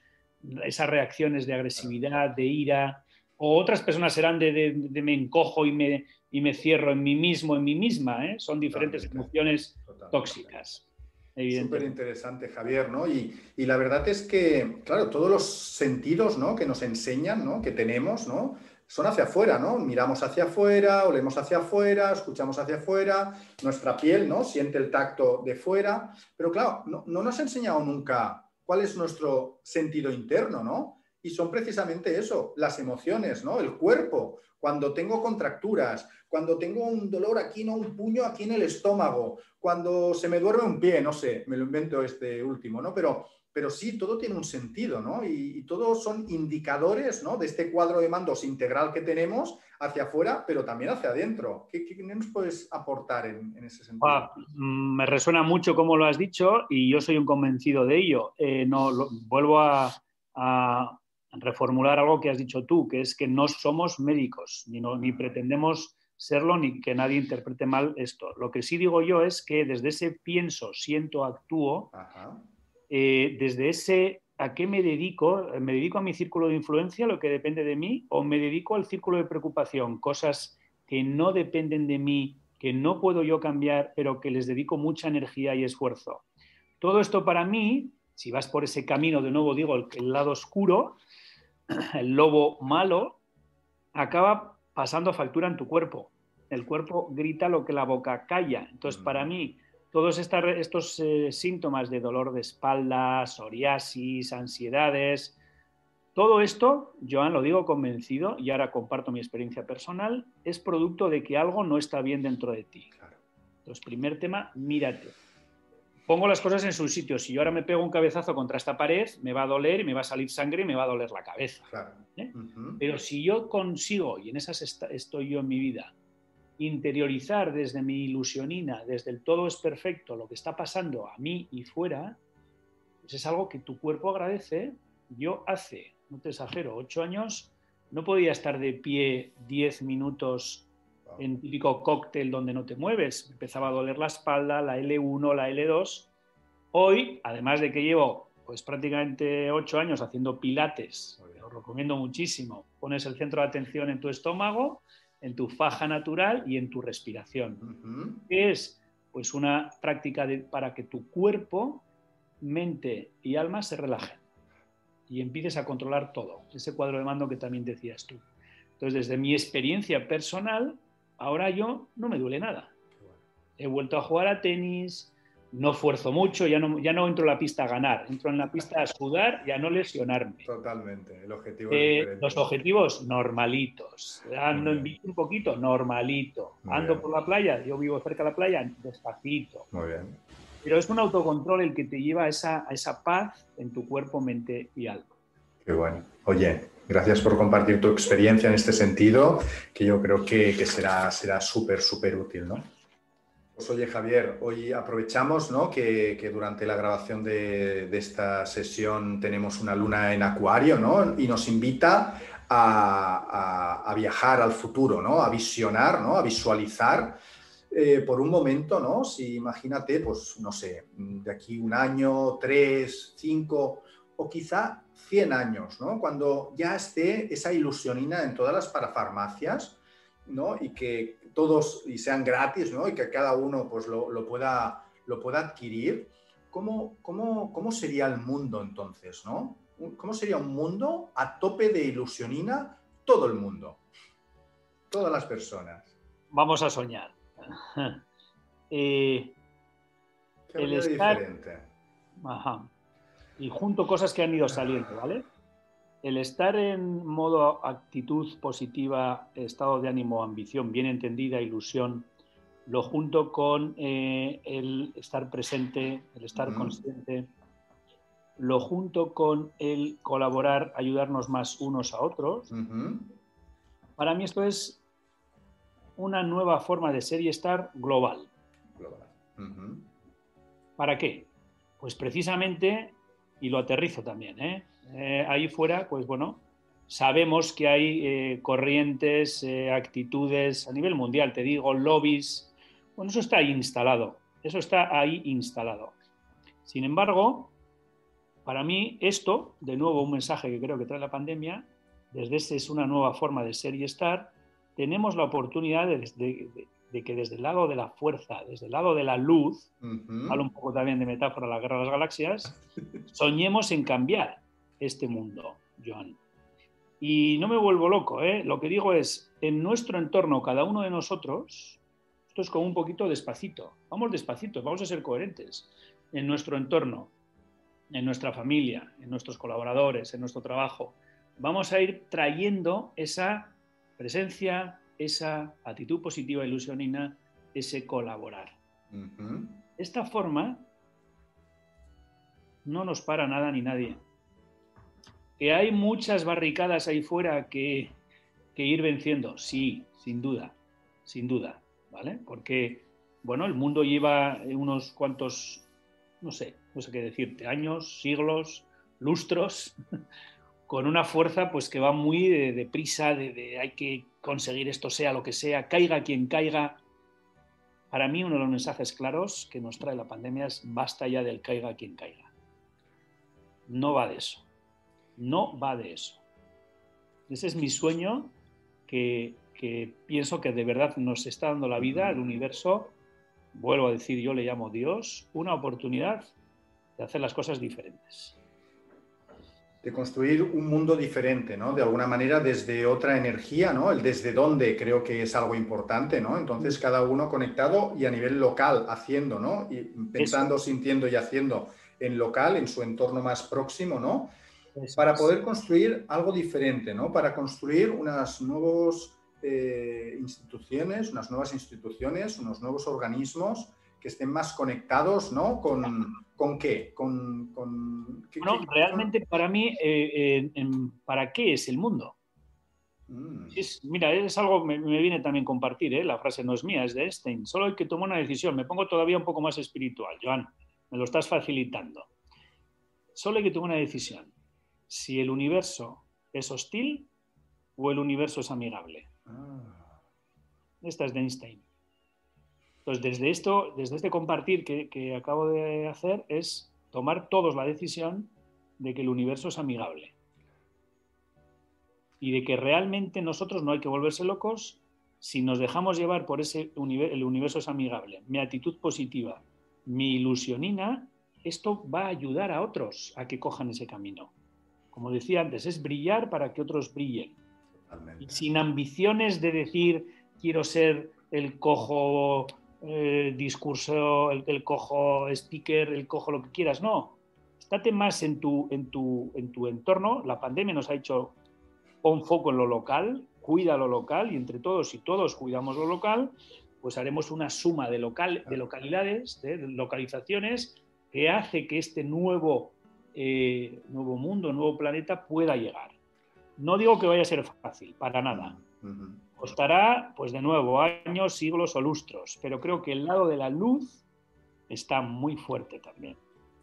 esas reacciones de agresividad, de ira, o otras personas serán de, de- de me encojo y me, y me cierro en mí mismo, en mí misma, ¿eh? son diferentes Totalmente. emociones Totalmente. tóxicas. Súper interesante, Javier, ¿no? Y, y la verdad es que, claro, todos los sentidos, ¿no? Que nos enseñan, ¿no? Que tenemos, ¿no? Son hacia afuera, ¿no? Miramos hacia afuera, olemos hacia afuera, escuchamos hacia afuera, nuestra piel, ¿no? Siente el tacto de fuera, pero claro, no, no nos ha enseñado nunca cuál es nuestro sentido interno, ¿no? Y son precisamente eso, las emociones, ¿no? El cuerpo, cuando tengo contracturas, cuando tengo un dolor aquí, ¿no? Un puño aquí en el estómago, cuando se me duerme un pie, no sé, me lo invento este último, ¿no? Pero, pero sí, todo tiene un sentido, ¿no? Y, y todos son indicadores, ¿no? De este cuadro de mandos integral que tenemos hacia afuera, pero también hacia adentro. ¿Qué, qué nos puedes aportar en, ese sentido? Ah, mm, me resuena mucho como lo has dicho y yo soy un convencido de ello. Eh, no, vuelvo a reformular algo que has dicho tú, que es que no somos médicos, ni, no- ni pretendemos serlo, ni que nadie interprete mal esto. Lo que sí digo yo es que desde ese pienso, siento, actúo, eh, desde ese a qué me dedico, me dedico a mi círculo de influencia, lo que depende de mí, o me dedico al círculo de preocupación, cosas que no dependen de mí, que no puedo yo cambiar, pero que les dedico mucha energía y esfuerzo. Todo esto para mí, si vas por ese camino, de nuevo digo, el, el lado oscuro, [laughs] el lobo malo, acaba pasando factura en tu cuerpo. El cuerpo grita lo que la boca calla. Entonces, para mí, todos estos eh, síntomas de dolor de espalda, psoriasis, ansiedades, todo esto, Joan, lo digo convencido y ahora comparto mi experiencia personal, es producto de que algo no está bien dentro de ti. Entonces, primer tema, mírate. Pongo las cosas en su sitio. Si yo ahora me pego un cabezazo contra esta pared, me va a doler y me va a salir sangre y me va a doler la cabeza. ¿eh? Pero si yo consigo, y en esas estoy yo en mi vida, interiorizar desde mi ilusionina, desde el todo es perfecto, lo que está pasando a mí y fuera, pues es algo que tu cuerpo agradece. Yo hace no te exagero, ocho años, no podía estar de pie diez minutos en típico cóctel donde no te mueves. empezaba a doler la espalda, la L1, la L2. Hoy, además de que llevo pues prácticamente ocho años haciendo pilates, lo recomiendo muchísimo. Pones el centro de atención en tu estómago, en tu faja natural y en tu respiración. es pues una práctica para que tu cuerpo, mente y alma se relajen y empieces a controlar todo, ese cuadro de mando que también decías tú. Entonces, desde mi experiencia personal, ahora yo no me duele nada. He vuelto a jugar a tenis, no esfuerzo mucho, ya no, ya no entro en la pista a ganar, entro en la pista a sudar y a no lesionarme. Totalmente, el objetivo eh, Los objetivos normalitos. Ando en bici un poquito, normalito. Ando por la playa, yo vivo cerca de la playa, despacito. Muy bien. Pero es un autocontrol el que te lleva a esa, esa paz en tu cuerpo, mente y alma. Qué bueno. Oye, gracias por compartir tu experiencia en este sentido, que yo creo que, que será súper, súper útil, ¿no? Pues oye, Javier, hoy aprovechamos ¿no? que, durante la grabación de, esta sesión tenemos una luna en acuario ¿no? y nos invita a viajar al futuro, ¿no? a visionar, ¿no? a visualizar eh, por un momento, ¿no? Si imagínate, pues no sé, de aquí un año, tres, cinco o quizá cien años, ¿no? Cuando ya esté esa ilusionina en todas las parafarmacias, ¿no? Y que todos y sean gratis, ¿no? Y que cada uno pues lo, pueda, lo pueda adquirir. ¿Cómo, cómo, cómo sería el mundo entonces, ¿no? ¿Cómo sería un mundo a tope de ilusionina todo el mundo? Todas las personas. Vamos a soñar. [laughs] Eh, el estar, Y junto cosas que han ido saliendo, ¿vale? El estar en modo actitud positiva, estado de ánimo, ambición, bien entendida, ilusión, lo junto con eh, el estar presente, el estar consciente, lo junto con el colaborar, ayudarnos más unos a otros. Para mí esto es una nueva forma de ser y estar global. ¿Para qué? Pues precisamente, y lo aterrizo también, ¿eh? Eh, ahí fuera, pues bueno, sabemos que hay eh, corrientes, actitudes a nivel mundial, te digo, lobbies, bueno, eso está ahí instalado, eso está ahí instalado. Sin embargo, para mí esto, de nuevo un mensaje que creo que trae la pandemia, desde ese es una nueva forma de ser y estar, tenemos la oportunidad de, que desde el lado de la fuerza, desde el lado de la luz, hablo un poco también de metáfora la guerra de las galaxias, [laughs] soñemos en cambiar este mundo, Joan. Y no me vuelvo loco, ¿eh? lo que digo es, en nuestro entorno, cada uno de nosotros, esto es como un poquito despacito, vamos despacito, vamos a ser coherentes, en nuestro entorno, en nuestra familia, en nuestros colaboradores, en nuestro trabajo, vamos a ir trayendo esa presencia, esa actitud positiva ilusionina, ese colaborar. De esta forma, no nos para nada ni nadie. Que hay muchas barricadas ahí fuera que, que ir venciendo, sí, sin duda, sin duda, ¿vale? Porque, bueno, el mundo lleva unos cuantos, no sé, no sé qué decirte, años, siglos, lustros, con una fuerza pues que va muy deprisa, de, hay que conseguir esto sea lo que sea, caiga quien caiga. Para mí uno de los mensajes claros que nos trae la pandemia es basta ya del caiga quien caiga. No va de eso. No va de eso. Ese es mi sueño que, que pienso que de verdad nos está dando la vida, el universo, vuelvo a decir, yo le llamo Dios, una oportunidad de hacer las cosas diferentes. De construir un mundo diferente, ¿no? De alguna manera desde otra energía, ¿no? El desde dónde creo que es algo importante, ¿no? Entonces mm. cada uno conectado y a nivel local haciendo, ¿no? Y pensando, sintiendo y haciendo en local, en su entorno más próximo, ¿no? Para poder construir algo diferente, ¿no? Para construir unas nuevas eh, instituciones, unas nuevas instituciones, unos nuevos organismos que estén más conectados, ¿no? ¿Con, ¿con qué? Con, no, realmente para mí, eh, ¿para qué es el mundo? Mm. mira, es algo, me, me viene también compartir, ¿eh? la frase no es mía, es de Einstein. Solo hay que tomar una decisión. Me pongo todavía un poco más espiritual, Joan, me lo estás facilitando. Solo hay que tomar una decisión. Si el universo es hostil o el universo es amigable. Ah. Esta es de Einstein. Entonces, desde esto, desde este compartir que, acabo de hacer, es tomar todos la decisión de que el universo es amigable. Y de que realmente nosotros no hay que volverse locos si nos dejamos llevar por ese universo, el universo es amigable. Mi actitud positiva, mi ilusionina, esto va a ayudar a otros a que cojan ese camino. Como decía antes, es brillar para que otros brillen. sin ambiciones de decir quiero ser el cojo el discurso, el, cojo speaker, el cojo lo que quieras, no. Estate más en tu, en, tu, en tu entorno. La pandemia nos ha hecho pon foco en lo local, cuida lo local y entre todos, y todos cuidamos lo local, pues haremos una suma de, local, de localidades, de localizaciones, que hace que este nuevo, eh, nuevo mundo, nuevo planeta pueda llegar. No digo que vaya a ser fácil, para nada. Costará, pues de nuevo, años, siglos o lustros, pero creo que el lado de la luz está muy fuerte también.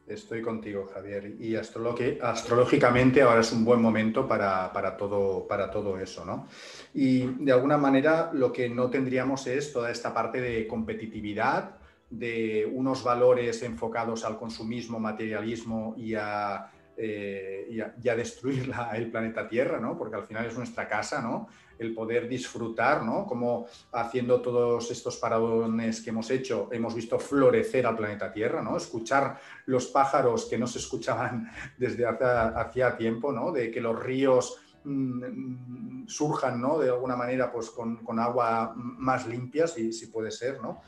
Estoy contigo, Javier. Y astrológicamente ahora es un buen momento para, todo, para todo eso, ¿no? Y de alguna manera lo que no tendríamos es toda esta parte de competitividad, de unos valores enfocados al consumismo, materialismo y a, eh, destruir el planeta Tierra, ¿no? Porque al final es nuestra casa, ¿no? El poder disfrutar, ¿no? Como haciendo todos estos paradones que hemos hecho, hemos visto florecer al planeta Tierra, ¿no? Escuchar los pájaros que no se escuchaban [laughs] desde hacía tiempo, ¿no? De que los ríos mm, surjan, ¿no? De alguna manera, pues con, agua más limpia, si, si puede ser, ¿no?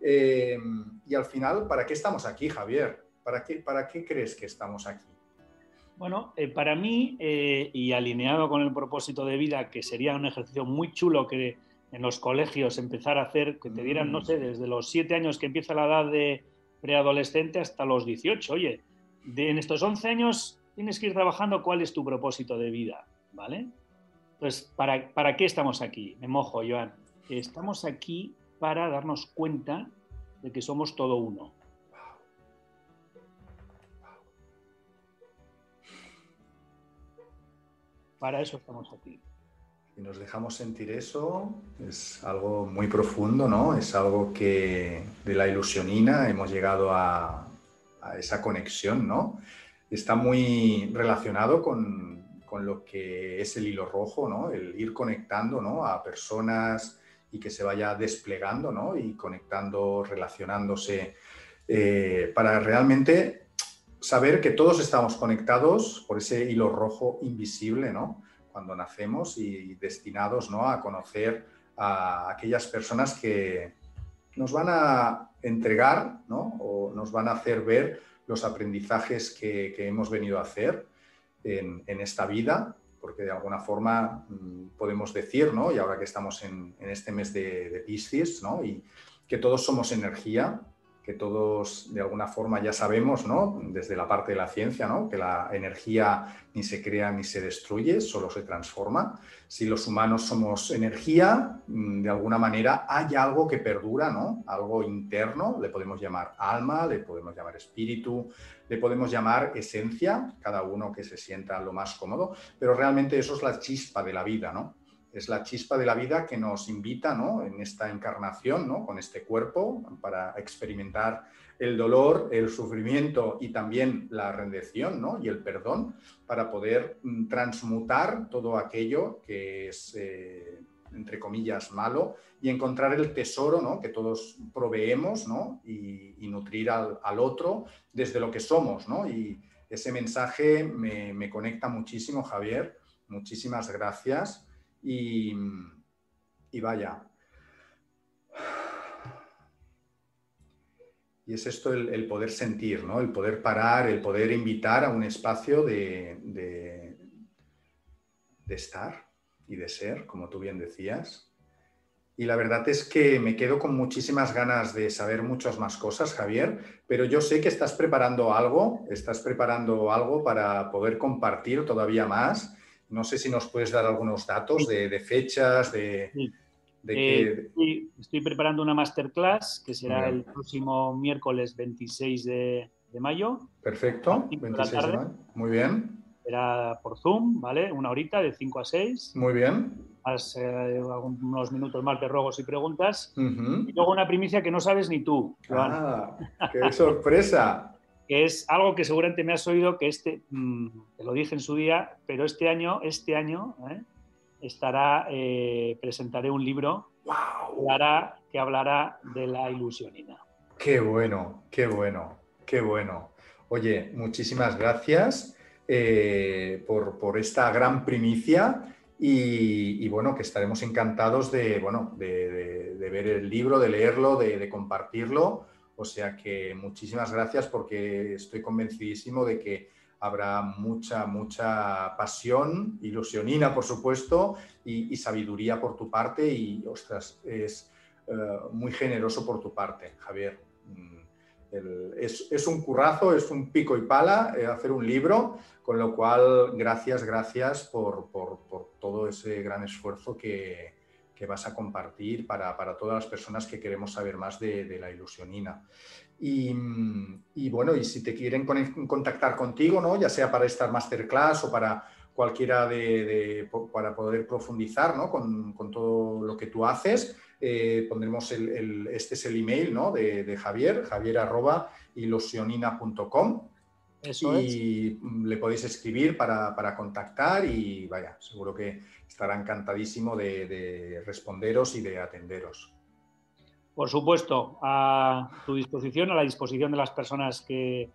Eh, y al final, ¿para qué estamos aquí, Javier? ¿Para qué, ¿Para qué crees que estamos aquí? Bueno, eh, para mí, eh, y alineado con el propósito de vida, que sería un ejercicio muy chulo que en los colegios empezar a hacer, que te dieran, no sé, desde los siete años que empieza la edad de preadolescente hasta los 18. Oye, de, en estos 11 años tienes que ir trabajando cuál es tu propósito de vida, ¿vale? Entonces, ¿para, ¿para qué estamos aquí? Me mojo, Joan. Estamos aquí para darnos cuenta de que somos todo uno Para eso estamos aquí. Si nos dejamos sentir eso, es algo muy profundo, ¿no? Es algo que de la ilusionina hemos llegado a, esa conexión, ¿no? Está muy relacionado con, lo que es el hilo rojo, ¿no? El ir conectando, ¿no? A personas y que se vaya desplegando, ¿no? Y conectando, relacionándose, eh, para realmente saber que todos estamos conectados por ese hilo rojo invisible, ¿no? Cuando nacemos y destinados, ¿no? A conocer a aquellas personas que nos van a entregar, ¿no? O nos van a hacer ver los aprendizajes que, hemos venido a hacer en, esta vida, porque de alguna forma mm, podemos decir, ¿no? Y ahora que estamos en, este mes de, de Piscis, ¿no? Y que todos somos energía, que todos de alguna forma ya sabemos, ¿no? Desde la parte de la ciencia, ¿no? Que la energía ni se crea ni se destruye, solo se transforma. Si los humanos somos energía, mm, de alguna manera hay algo que perdura, ¿no? Algo interno, le podemos llamar alma, le podemos llamar espíritu, le podemos llamar esencia, cada uno que se sienta lo más cómodo, pero realmente eso es la chispa de la vida, ¿no? Es la chispa de la vida que nos invita ¿no? en esta encarnación, ¿no? con este cuerpo, para experimentar el dolor, el sufrimiento y también la rendición ¿no? y el perdón, para poder mm, transmutar todo aquello que es, eh, entre comillas, malo y encontrar el tesoro ¿no? que todos proveemos ¿no? y, nutrir al, otro desde lo que somos. Y, ese mensaje me, conecta muchísimo, Javier. Muchísimas gracias. Y, vaya. Y es esto el, poder sentir, ¿no? El poder parar, el poder invitar a un espacio de, de, de estar y de ser, como tú bien decías. Y la verdad es que me quedo con muchísimas ganas de saber muchas más cosas, Javier, pero yo sé que estás preparando algo, estás preparando algo para poder compartir todavía más. No sé si nos puedes dar algunos datos de, fechas, de... Eh, estoy, preparando una masterclass que será el próximo miércoles 26 de, mayo. Perfecto, 26 de mayo. Muy bien. Será por Zoom, ¿vale? Una horita de 5 a 6. Muy bien eh, unos minutos más de ruegos y preguntas. Y luego una primicia que no sabes ni tú. Ah, ¡Qué sorpresa! Que es algo que seguramente me has oído, que este, mm, te lo dije en su día, pero este año, este año ¿eh? estará, eh, presentaré un libro que, hablará, de la ilusionina. Qué bueno, qué bueno, qué bueno. Oye, muchísimas gracias por, por, esta gran primicia y, bueno, que estaremos encantados de, bueno, de, ver el libro, de leerlo, de, compartirlo. O sea que muchísimas gracias porque estoy convencidísimo de que habrá mucha, mucha pasión, ilusionina, por supuesto, y, sabiduría por tu parte. Y, ostras, es eh, muy generoso por tu parte, Javier. Mm, es, un currazo, es un pico y pala eh, hacer un libro, con lo cual gracias, gracias por, todo ese gran esfuerzo que, vas a compartir para, todas las personas que queremos saber más de, la ilusionina. Y, bueno, y si te quieren contactar contigo, ¿no? ya sea para esta masterclass o para cualquiera de, para poder profundizar con, con, todo lo que tú haces, eh, pondremos el, este es el email ¿no? de, Javier, javier arroba ilusionina.com. y le podéis escribir para, contactar y vaya, seguro que estará encantadísimo de, responderos y de atenderos. Por supuesto, a tu disposición, a la disposición de las personas que,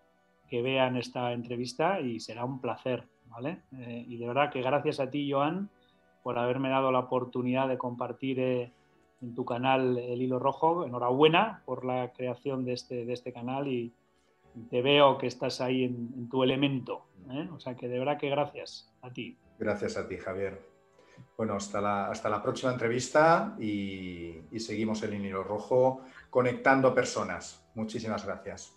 vean esta entrevista y será un placer, ¿vale? Eh, y de verdad que gracias a ti, Joan, por haberme dado la oportunidad de compartir eh, en tu canal El Hilo Rojo. Enhorabuena por la creación de este, de este canal y te veo que estás ahí en, tu elemento. ¿eh? O sea que de verdad que gracias a ti. Gracias a ti, Javier. Bueno, hasta la, hasta la próxima entrevista y, seguimos el Hilo Rojo conectando personas. Muchísimas gracias.